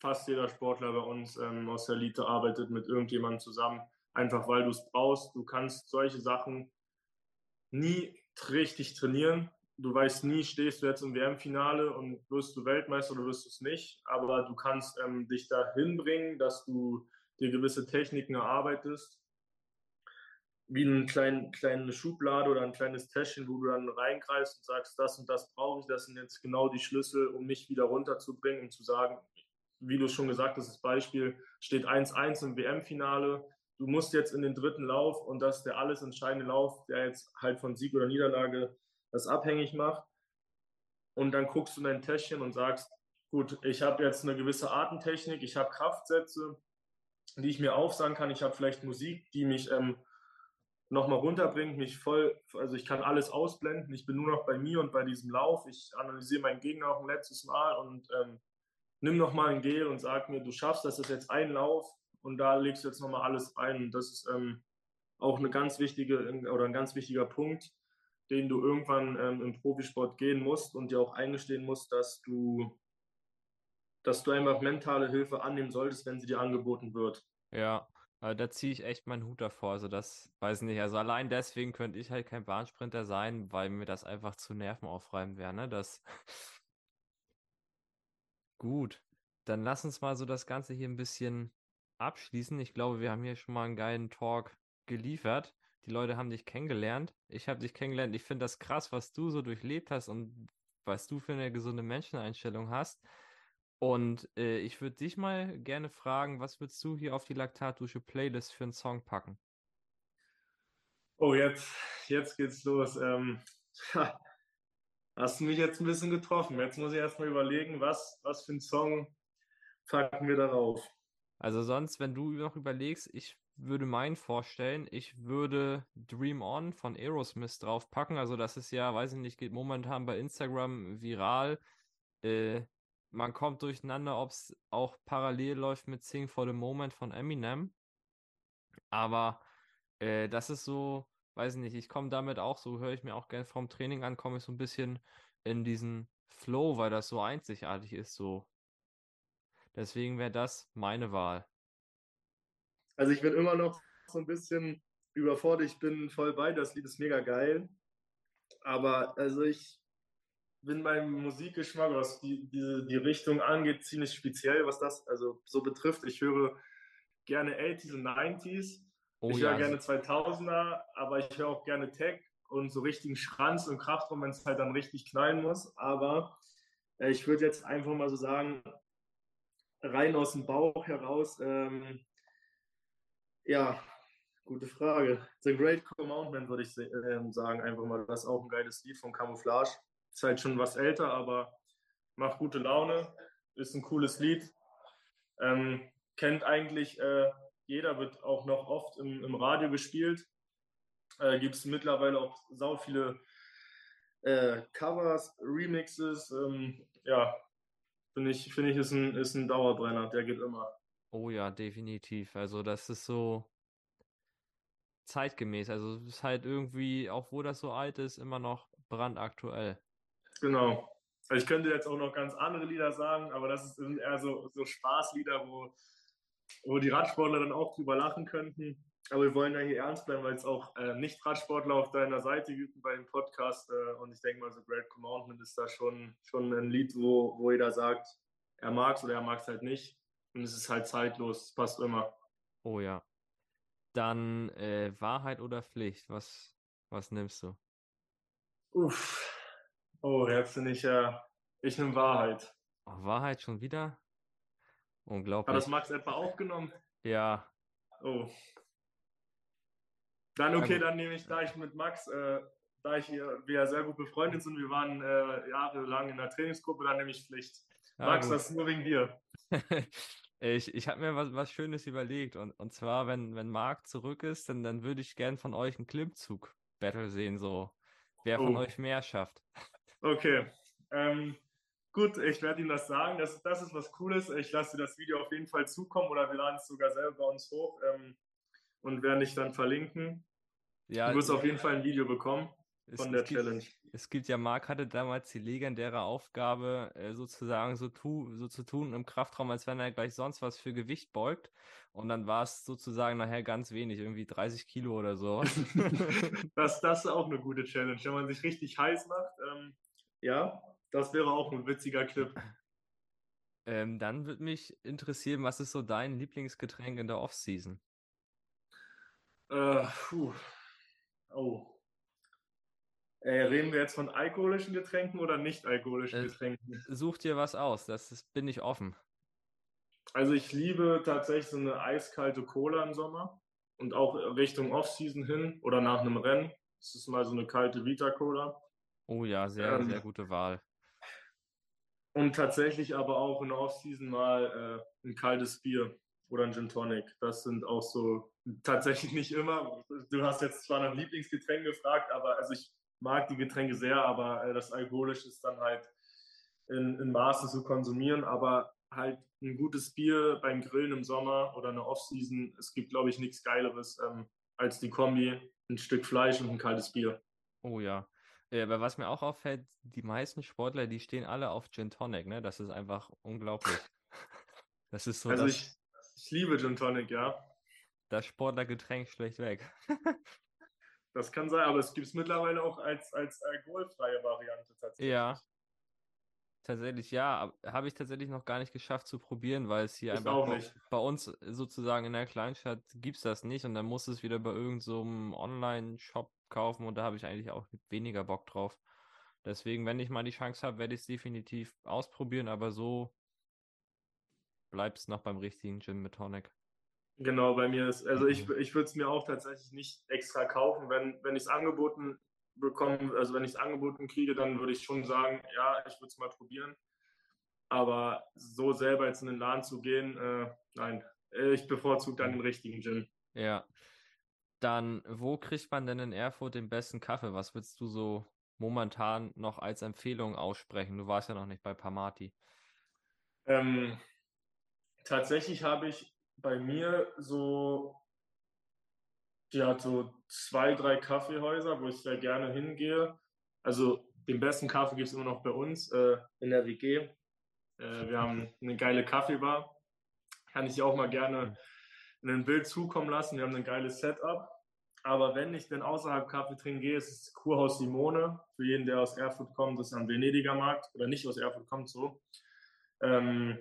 fast jeder Sportler bei uns ähm, aus der Elite arbeitet mit irgendjemandem zusammen, einfach weil du es brauchst. Du kannst solche Sachen nie richtig trainieren. Du weißt nie, stehst du jetzt im WM-Finale und wirst du Weltmeister oder wirst du es nicht. Aber du kannst ähm, dich dahin bringen, dass du dir gewisse Techniken erarbeitest. Wie eine kleine, kleine Schublade oder ein kleines Täschchen, wo du dann reingreifst und sagst, das und das brauche ich, das sind jetzt genau die Schlüssel, um mich wieder runterzubringen und zu sagen, wie du schon gesagt hast, das Beispiel steht 1-1 im WM-Finale. Du musst jetzt in den dritten Lauf und das ist der alles entscheidende Lauf, der jetzt halt von Sieg oder Niederlage das abhängig macht. Und dann guckst du in dein Täschchen und sagst, gut, ich habe jetzt eine gewisse Artentechnik, ich habe Kraftsätze, die ich mir aufsagen kann. Ich habe vielleicht Musik, die mich ähm, nochmal runterbringt, mich voll, also ich kann alles ausblenden. Ich bin nur noch bei mir und bei diesem Lauf. Ich analysiere meinen Gegner noch ein letztes Mal und ähm, nimm nochmal ein Gel und sag mir, du schaffst das, ist jetzt ein Lauf und da legst du jetzt nochmal alles ein. Das ist ähm, auch eine ganz wichtige oder ein ganz wichtiger Punkt, den du irgendwann ähm, im Profisport gehen musst und dir auch eingestehen musst, dass du, dass du einfach mentale Hilfe annehmen solltest, wenn sie dir angeboten wird. Ja, da ziehe ich echt meinen Hut davor. Also das weiß ich nicht. Also allein deswegen könnte ich halt kein Bahnsprinter sein, weil mir das einfach zu nervenaufreibend wäre. Ne? Das <laughs> Gut, dann lass uns mal so das Ganze hier ein bisschen abschließen. Ich glaube, wir haben hier schon mal einen geilen Talk geliefert. Die Leute haben dich kennengelernt. Ich habe dich kennengelernt. Ich finde das krass, was du so durchlebt hast und was du für eine gesunde Menscheneinstellung hast. Und äh, ich würde dich mal gerne fragen, was würdest du hier auf die Laktatdusche Playlist für einen Song packen? Oh, jetzt, jetzt geht's los. Ähm, hast du mich jetzt ein bisschen getroffen. Jetzt muss ich erstmal überlegen, was, was für einen Song packen wir darauf. Also sonst, wenn du noch überlegst, ich würde meinen vorstellen, ich würde Dream On von Aerosmith draufpacken. Also das ist ja, weiß ich nicht, geht momentan bei Instagram viral. Äh, man kommt durcheinander, ob es auch parallel läuft mit Sing for the Moment von Eminem. Aber äh, das ist so, weiß ich nicht, ich komme damit auch, so höre ich mir auch gerne vom Training an, komme ich so ein bisschen in diesen Flow, weil das so einzigartig ist, so. Deswegen wäre das meine Wahl. Also ich bin immer noch so ein bisschen überfordert. Ich bin voll bei, das Lied ist mega geil. Aber also ich bin beim Musikgeschmack, was die, die, die Richtung angeht, ziemlich speziell, was das also so betrifft. Ich höre gerne 80s und 90s. Oh, ich ja. höre gerne 2000er, aber ich höre auch gerne Tech und so richtigen Schranz und Kraftraum, wenn es halt dann richtig knallen muss. Aber äh, ich würde jetzt einfach mal so sagen, rein aus dem Bauch heraus, ähm, ja, gute Frage. The Great Commandment würde ich äh, sagen, einfach mal. Das ist auch ein geiles Lied von Camouflage. Ist halt schon was älter, aber macht gute Laune. Ist ein cooles Lied. Ähm, kennt eigentlich äh, jeder, wird auch noch oft im, im Radio gespielt. Äh, Gibt es mittlerweile auch sau viele äh, Covers, Remixes. Ähm, ja, finde ich, find ich ist, ein, ist ein Dauerbrenner. Der geht immer. Oh ja, definitiv. Also das ist so zeitgemäß. Also es ist halt irgendwie, auch wo das so alt ist, immer noch brandaktuell. Genau. Also ich könnte jetzt auch noch ganz andere Lieder sagen, aber das sind eher so, so Spaßlieder, wo, wo die Radsportler dann auch drüber lachen könnten. Aber wir wollen ja hier ernst bleiben, weil es auch äh, Nicht-Radsportler auf deiner Seite gibt bei dem Podcast. Äh, und ich denke mal, so Great Commandment ist da schon, schon ein Lied, wo, wo jeder sagt, er mag es oder er mag es halt nicht. Und es ist halt zeitlos, es passt immer. Oh ja. Dann äh, Wahrheit oder Pflicht, was, was nimmst du? Uff. Oh, jetzt bin ich ja. Ich nehme Wahrheit. Oh, Wahrheit schon wieder? Unglaublich. Hat das Max etwa aufgenommen? Ja. Oh. Dann okay, dann nehme ich, da ich mit Max, äh, da ich hier, wir sehr gut befreundet sind, wir waren äh, jahrelang in der Trainingsgruppe, dann nehme ich Pflicht. Ja, Max, gut. das ist nur wegen dir. <laughs> ich ich habe mir was, was Schönes überlegt und, und zwar, wenn, wenn Marc zurück ist, dann, dann würde ich gern von euch einen Klimmzug-Battle sehen, so. Wer von oh. euch mehr schafft. <laughs> Okay. Ähm, gut, ich werde ihm das sagen. Das, das ist was Cooles. Ich lasse dir das Video auf jeden Fall zukommen oder wir laden es sogar selber bei uns hoch ähm, und werden dich dann verlinken. Ja, du wirst auf jeden Fall ein Video bekommen. von der es Challenge. Gibt, es gibt ja, Marc hatte damals die legendäre Aufgabe, äh, sozusagen so, tu, so zu tun im Kraftraum, als wenn er gleich sonst was für Gewicht beugt. Und dann war es sozusagen nachher ganz wenig, irgendwie 30 Kilo oder so. <laughs> <laughs> das, das ist auch eine gute Challenge, wenn man sich richtig heiß macht. Ähm, ja, das wäre auch ein witziger Clip. Ähm, dann würde mich interessieren, was ist so dein Lieblingsgetränk in der Off-Season? Äh, oh. Äh, reden wir jetzt von alkoholischen Getränken oder nicht alkoholischen äh, Getränken? Such dir was aus, das ist, bin ich offen. Also ich liebe tatsächlich so eine eiskalte Cola im Sommer und auch Richtung Off-Season hin oder nach einem Rennen. Das ist mal so eine kalte Vita-Cola. Oh ja, sehr, ähm, sehr gute Wahl. Und tatsächlich aber auch in der Off-Season mal äh, ein kaltes Bier oder ein Gin Tonic. Das sind auch so tatsächlich nicht immer. Du hast jetzt zwar nach Lieblingsgetränk gefragt, aber also ich mag die Getränke sehr, aber äh, das Alkoholisch ist dann halt in, in Maßen zu konsumieren. Aber halt ein gutes Bier beim Grillen im Sommer oder eine Off-Season, es gibt, glaube ich, nichts Geileres ähm, als die Kombi, ein Stück Fleisch und ein kaltes Bier. Oh ja. Ja, aber was mir auch auffällt, die meisten Sportler, die stehen alle auf Gin Tonic, ne? Das ist einfach unglaublich. <laughs> Das ist so. Also ich, ich liebe Gin Tonic, ja. Das Sportlergetränk schlecht weg. <laughs> das kann sein, aber es gibt es mittlerweile auch als, als alkoholfreie Variante tatsächlich. Ja. Tatsächlich, ja. Habe ich tatsächlich noch gar nicht geschafft zu probieren, weil es hier ich einfach bei, bei, uns sozusagen in der Kleinstadt gibt es das nicht und dann muss es wieder bei irgendeinem so Online-Shop kaufen und da habe ich eigentlich auch weniger Bock drauf. Deswegen, wenn ich mal die Chance habe, werde ich es definitiv ausprobieren, aber so bleibt es noch beim richtigen Gin mit Tonic. Genau, bei mir ist, also ich, mhm. ich würde es mir auch tatsächlich nicht extra kaufen, wenn, wenn ich es angeboten bekomme, also wenn ich es angeboten kriege, dann würde ich schon sagen, ja, ich würde es mal probieren. Aber so selber jetzt in den Laden zu gehen, äh, nein, ich bevorzuge dann den richtigen Gin. Ja, dann, wo kriegt man denn in Erfurt den besten Kaffee? Was würdest du so momentan noch als Empfehlung aussprechen? Du warst ja noch nicht bei Parmati. Ähm, tatsächlich habe ich bei mir so, ja, so zwei, drei Kaffeehäuser, wo ich sehr gerne hingehe. Also den besten Kaffee gibt es immer noch bei uns äh, in der WG. Äh, wir haben eine geile Kaffeebar. Kann ich auch mal gerne in ein Bild zukommen lassen. Wir haben ein geiles Setup. Aber wenn ich denn außerhalb Kaffee trinken gehe, ist es Kurhaus Simone. Für jeden, der aus Erfurt kommt, das ist am Venediger Markt oder nicht aus Erfurt kommt, so. Ähm,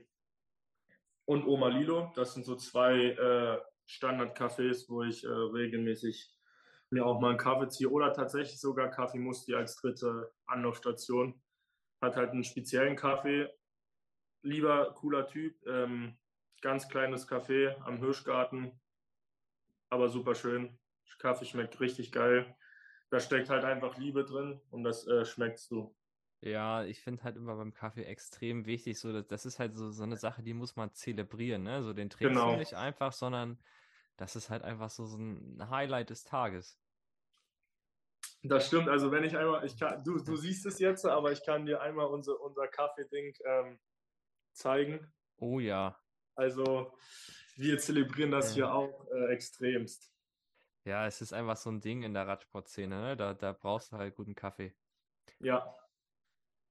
und Oma Lilo, das sind so zwei äh, Standard-Cafés, wo ich äh, regelmäßig mir auch mal einen Kaffee ziehe oder tatsächlich sogar Kaffee Musti als dritte Anlaufstation. Hat halt einen speziellen Kaffee. Lieber, cooler Typ. Ähm, ganz kleines Café am Hirschgarten, aber super schön. Kaffee schmeckt richtig geil. Da steckt halt einfach Liebe drin und das äh, schmeckst du. Ja, ich finde halt immer beim Kaffee extrem wichtig, so dass, das ist halt so, so eine Sache, die muss man zelebrieren, ne? So den trinkst genau. du nicht einfach, sondern das ist halt einfach so, so ein Highlight des Tages. Das stimmt, also wenn ich einmal, ich kann, du, du siehst es jetzt, aber ich kann dir einmal unser, unser Kaffee-Ding ähm, zeigen. Oh ja. Also wir zelebrieren das ja. hier auch äh, extremst. Ja, es ist einfach so ein Ding in der Radsportszene, ne? Da, da brauchst du halt guten Kaffee. Ja.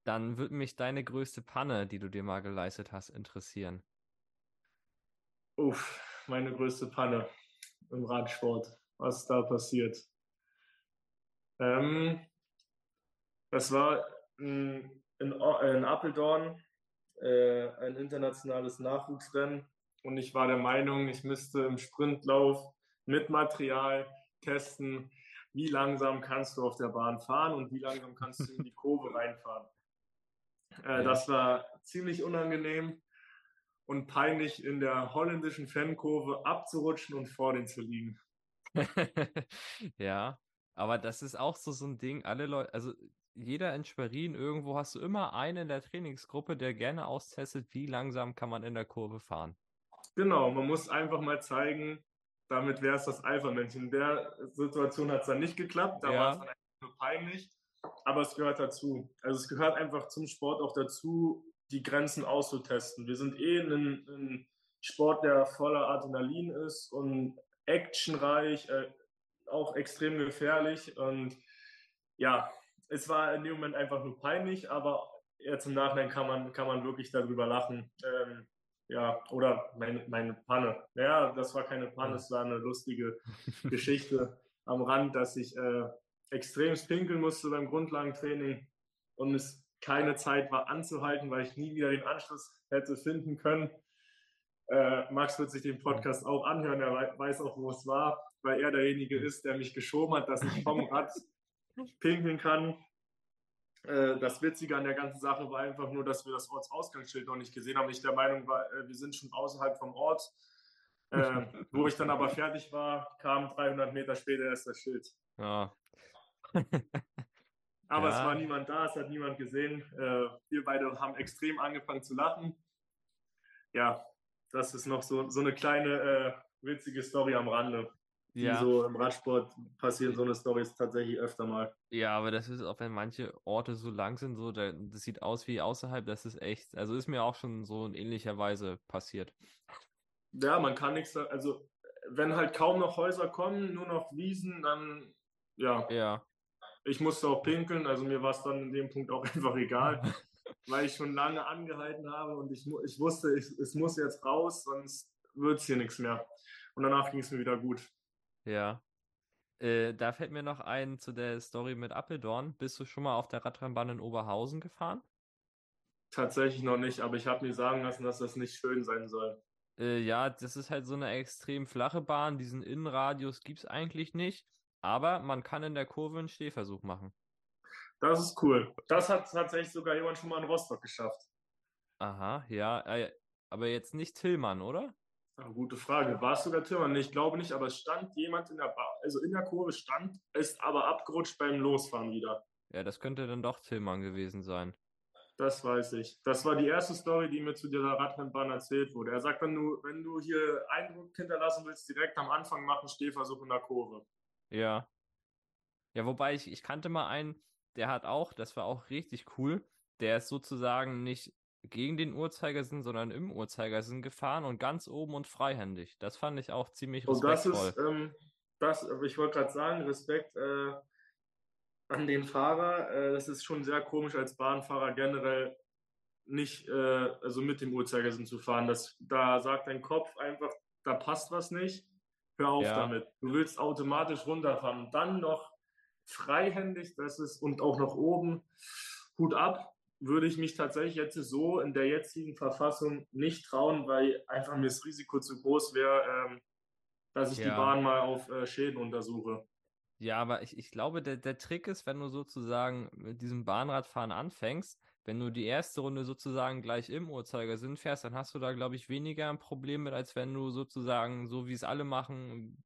Dann würde mich deine größte Panne, die du dir mal geleistet hast, interessieren. Uff, meine größte Panne im Radsport. Was da passiert? Ähm, das war in, in, in Apeldoorn äh, ein internationales Nachwuchsrennen und ich war der Meinung, ich müsste im Sprintlauf mit Material testen, wie langsam kannst du auf der Bahn fahren und wie langsam kannst du in die <laughs> Kurve reinfahren. Äh, das war ziemlich unangenehm und peinlich in der holländischen Fankurve abzurutschen und vor den zu liegen. <laughs> ja, aber das ist auch so, so ein Ding. Alle Leute, also jeder in Schwerin, irgendwo hast du immer einen in der Trainingsgruppe, der gerne austestet, wie langsam kann man in der Kurve fahren. Genau, man muss einfach mal zeigen, damit wäre es das Alpha-Männchen. In der Situation hat es dann nicht geklappt, da ja. war es dann einfach nur peinlich, aber es gehört dazu. Also es gehört einfach zum Sport auch dazu, die Grenzen auszutesten. Wir sind eh ein, ein Sport, der voller Adrenalin ist und actionreich, äh, auch extrem gefährlich und ja, es war in dem Moment einfach nur peinlich, aber jetzt im Nachhinein kann man, kann man wirklich darüber lachen. Ähm, ja, oder meine, meine Panne. Ja, das war keine Panne, es war eine lustige Geschichte am Rand, dass ich äh, extrem pinkeln musste beim Grundlagentraining und es keine Zeit war anzuhalten, weil ich nie wieder den Anschluss hätte finden können. Äh, Max wird sich den Podcast auch anhören, er weiß auch, wo es war, weil er derjenige ist, der mich geschoben hat, dass ich vom <laughs> Rad pinkeln kann. Äh, das Witzige an der ganzen Sache war einfach nur, dass wir das Ortsausgangsschild noch nicht gesehen haben. Ich der Meinung war, äh, wir sind schon außerhalb vom Ort. Äh, wo ich dann aber fertig war, kam 300 Meter später erst das Schild. Ja. <laughs> aber ja. es war niemand da, es hat niemand gesehen. Äh, wir beide haben extrem angefangen zu lachen. Ja, das ist noch so, so eine kleine äh, witzige Story am Rande ja. so im Radsport passieren so eine Stories tatsächlich öfter mal. Ja, aber das ist auch, wenn manche Orte so lang sind, so, das sieht aus wie außerhalb, das ist echt, also ist mir auch schon so in ähnlicher Weise passiert. Ja, man kann nichts, also wenn halt kaum noch Häuser kommen, nur noch Wiesen, dann ja. Ja. Ich musste auch pinkeln, also mir war es dann in dem Punkt auch <laughs> einfach egal, <laughs> weil ich schon lange angehalten habe und ich, ich wusste, ich, es muss jetzt raus, sonst wird es hier nichts mehr. Und danach ging es mir wieder gut. Ja. Äh, da fällt mir noch ein zu der Story mit Appeldorn. Bist du schon mal auf der Radrennbahn in Oberhausen gefahren? Tatsächlich noch nicht, aber ich habe mir sagen lassen, dass das nicht schön sein soll. Äh, ja, das ist halt so eine extrem flache Bahn. Diesen Innenradius gibt es eigentlich nicht. Aber man kann in der Kurve einen Stehversuch machen. Das ist cool. Das hat tatsächlich sogar jemand schon mal in Rostock geschafft. Aha, ja. Äh, aber jetzt nicht Tillmann, oder? Ja, gute Frage. War es sogar Tillmann? Ich glaube nicht, aber es stand jemand in der ba also in der Kurve stand, ist aber abgerutscht beim Losfahren wieder. Ja, das könnte dann doch Tillmann gewesen sein. Das weiß ich. Das war die erste Story, die mir zu dieser Radrennbahn erzählt wurde. Er sagt, wenn du, wenn du hier Eindruck hinterlassen willst, direkt am Anfang machen Stehversuch in der Kurve. Ja. Ja, wobei ich, ich kannte mal einen, der hat auch, das war auch richtig cool, der ist sozusagen nicht gegen den Uhrzeigersinn, sondern im Uhrzeigersinn gefahren und ganz oben und freihändig. Das fand ich auch ziemlich respektvoll. Und das ist, ähm, das, ich wollte gerade sagen, Respekt äh, an den Fahrer. Äh, das ist schon sehr komisch als Bahnfahrer generell nicht, äh, also mit dem Uhrzeigersinn zu fahren. Das, da sagt dein Kopf einfach, da passt was nicht. Hör auf ja. damit. Du willst automatisch runterfahren dann noch freihändig, das ist und auch noch oben. Hut ab, würde ich mich tatsächlich jetzt so in der jetzigen Verfassung nicht trauen, weil einfach mir das Risiko zu groß wäre, ähm, dass ich ja. die Bahn mal auf äh, Schäden untersuche. Ja, aber ich, ich glaube, der, der Trick ist, wenn du sozusagen mit diesem Bahnradfahren anfängst, wenn du die erste Runde sozusagen gleich im Uhrzeigersinn fährst, dann hast du da, glaube ich, weniger ein Problem mit, als wenn du sozusagen, so wie es alle machen,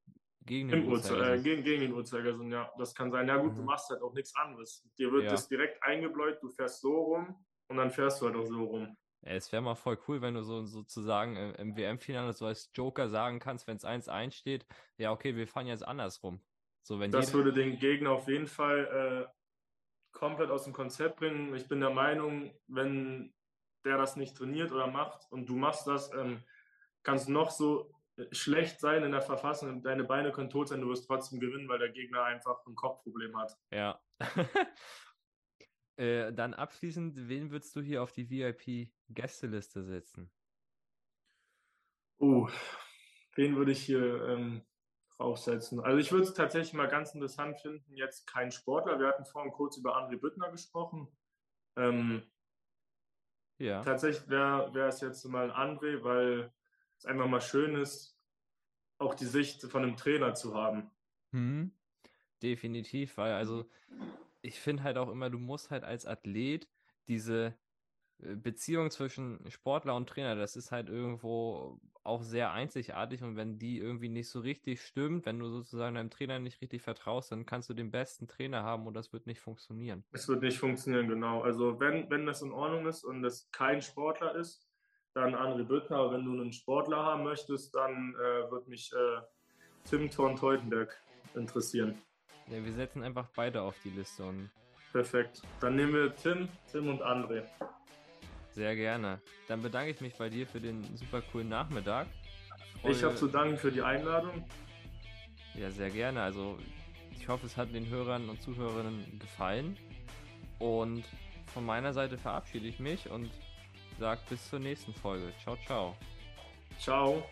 gegen den Uhrzeigersinn. Äh, gegen, gegen den Uhrzeigersinn, ja. Das kann sein. Ja gut, mhm. du machst halt auch nichts anderes. Dir wird ja. das direkt eingebläut, du fährst so rum und dann fährst du halt auch so rum. Ja, es wäre mal voll cool, wenn du so sozusagen im, im WM-Finale so als Joker sagen kannst, wenn es 1-1 steht, ja okay, wir fahren jetzt andersrum. So, wenn das würde den Gegner auf jeden Fall äh, komplett aus dem Konzept bringen. Ich bin der Meinung, wenn der das nicht trainiert oder macht und du machst das, ähm, kannst noch so schlecht sein in der Verfassung deine Beine können tot sein, du wirst trotzdem gewinnen, weil der Gegner einfach ein Kopfproblem hat. Ja. <laughs> äh, dann abschließend, wen würdest du hier auf die VIP-Gästeliste setzen? Oh, wen würde ich hier ähm, draufsetzen? Also ich würde es tatsächlich mal ganz interessant finden, jetzt kein Sportler. Wir hatten vorhin kurz über André Büttner gesprochen. Ähm, ja. Tatsächlich wäre wär es jetzt mal ein André, weil es einfach mal schön ist, auch die Sicht von einem Trainer zu haben. Mhm. Definitiv, weil also ich finde halt auch immer, du musst halt als Athlet diese Beziehung zwischen Sportler und Trainer, das ist halt irgendwo auch sehr einzigartig und wenn die irgendwie nicht so richtig stimmt, wenn du sozusagen deinem Trainer nicht richtig vertraust, dann kannst du den besten Trainer haben und das wird nicht funktionieren. Es wird nicht funktionieren, genau. Also wenn, wenn das in Ordnung ist und es kein Sportler ist, dann André Büttner. Wenn du einen Sportler haben möchtest, dann äh, wird mich äh, Tim Thorn-Teutenberg interessieren. Ja, wir setzen einfach beide auf die Liste. Und Perfekt. Dann nehmen wir Tim, Tim und André. Sehr gerne. Dann bedanke ich mich bei dir für den super coolen Nachmittag. Ich habe zu danken für die Einladung. Ja, sehr gerne. Also ich hoffe, es hat den Hörern und Zuhörerinnen gefallen. Und von meiner Seite verabschiede ich mich und sage bis zur nächsten Folge. Ciao, ciao. Ciao.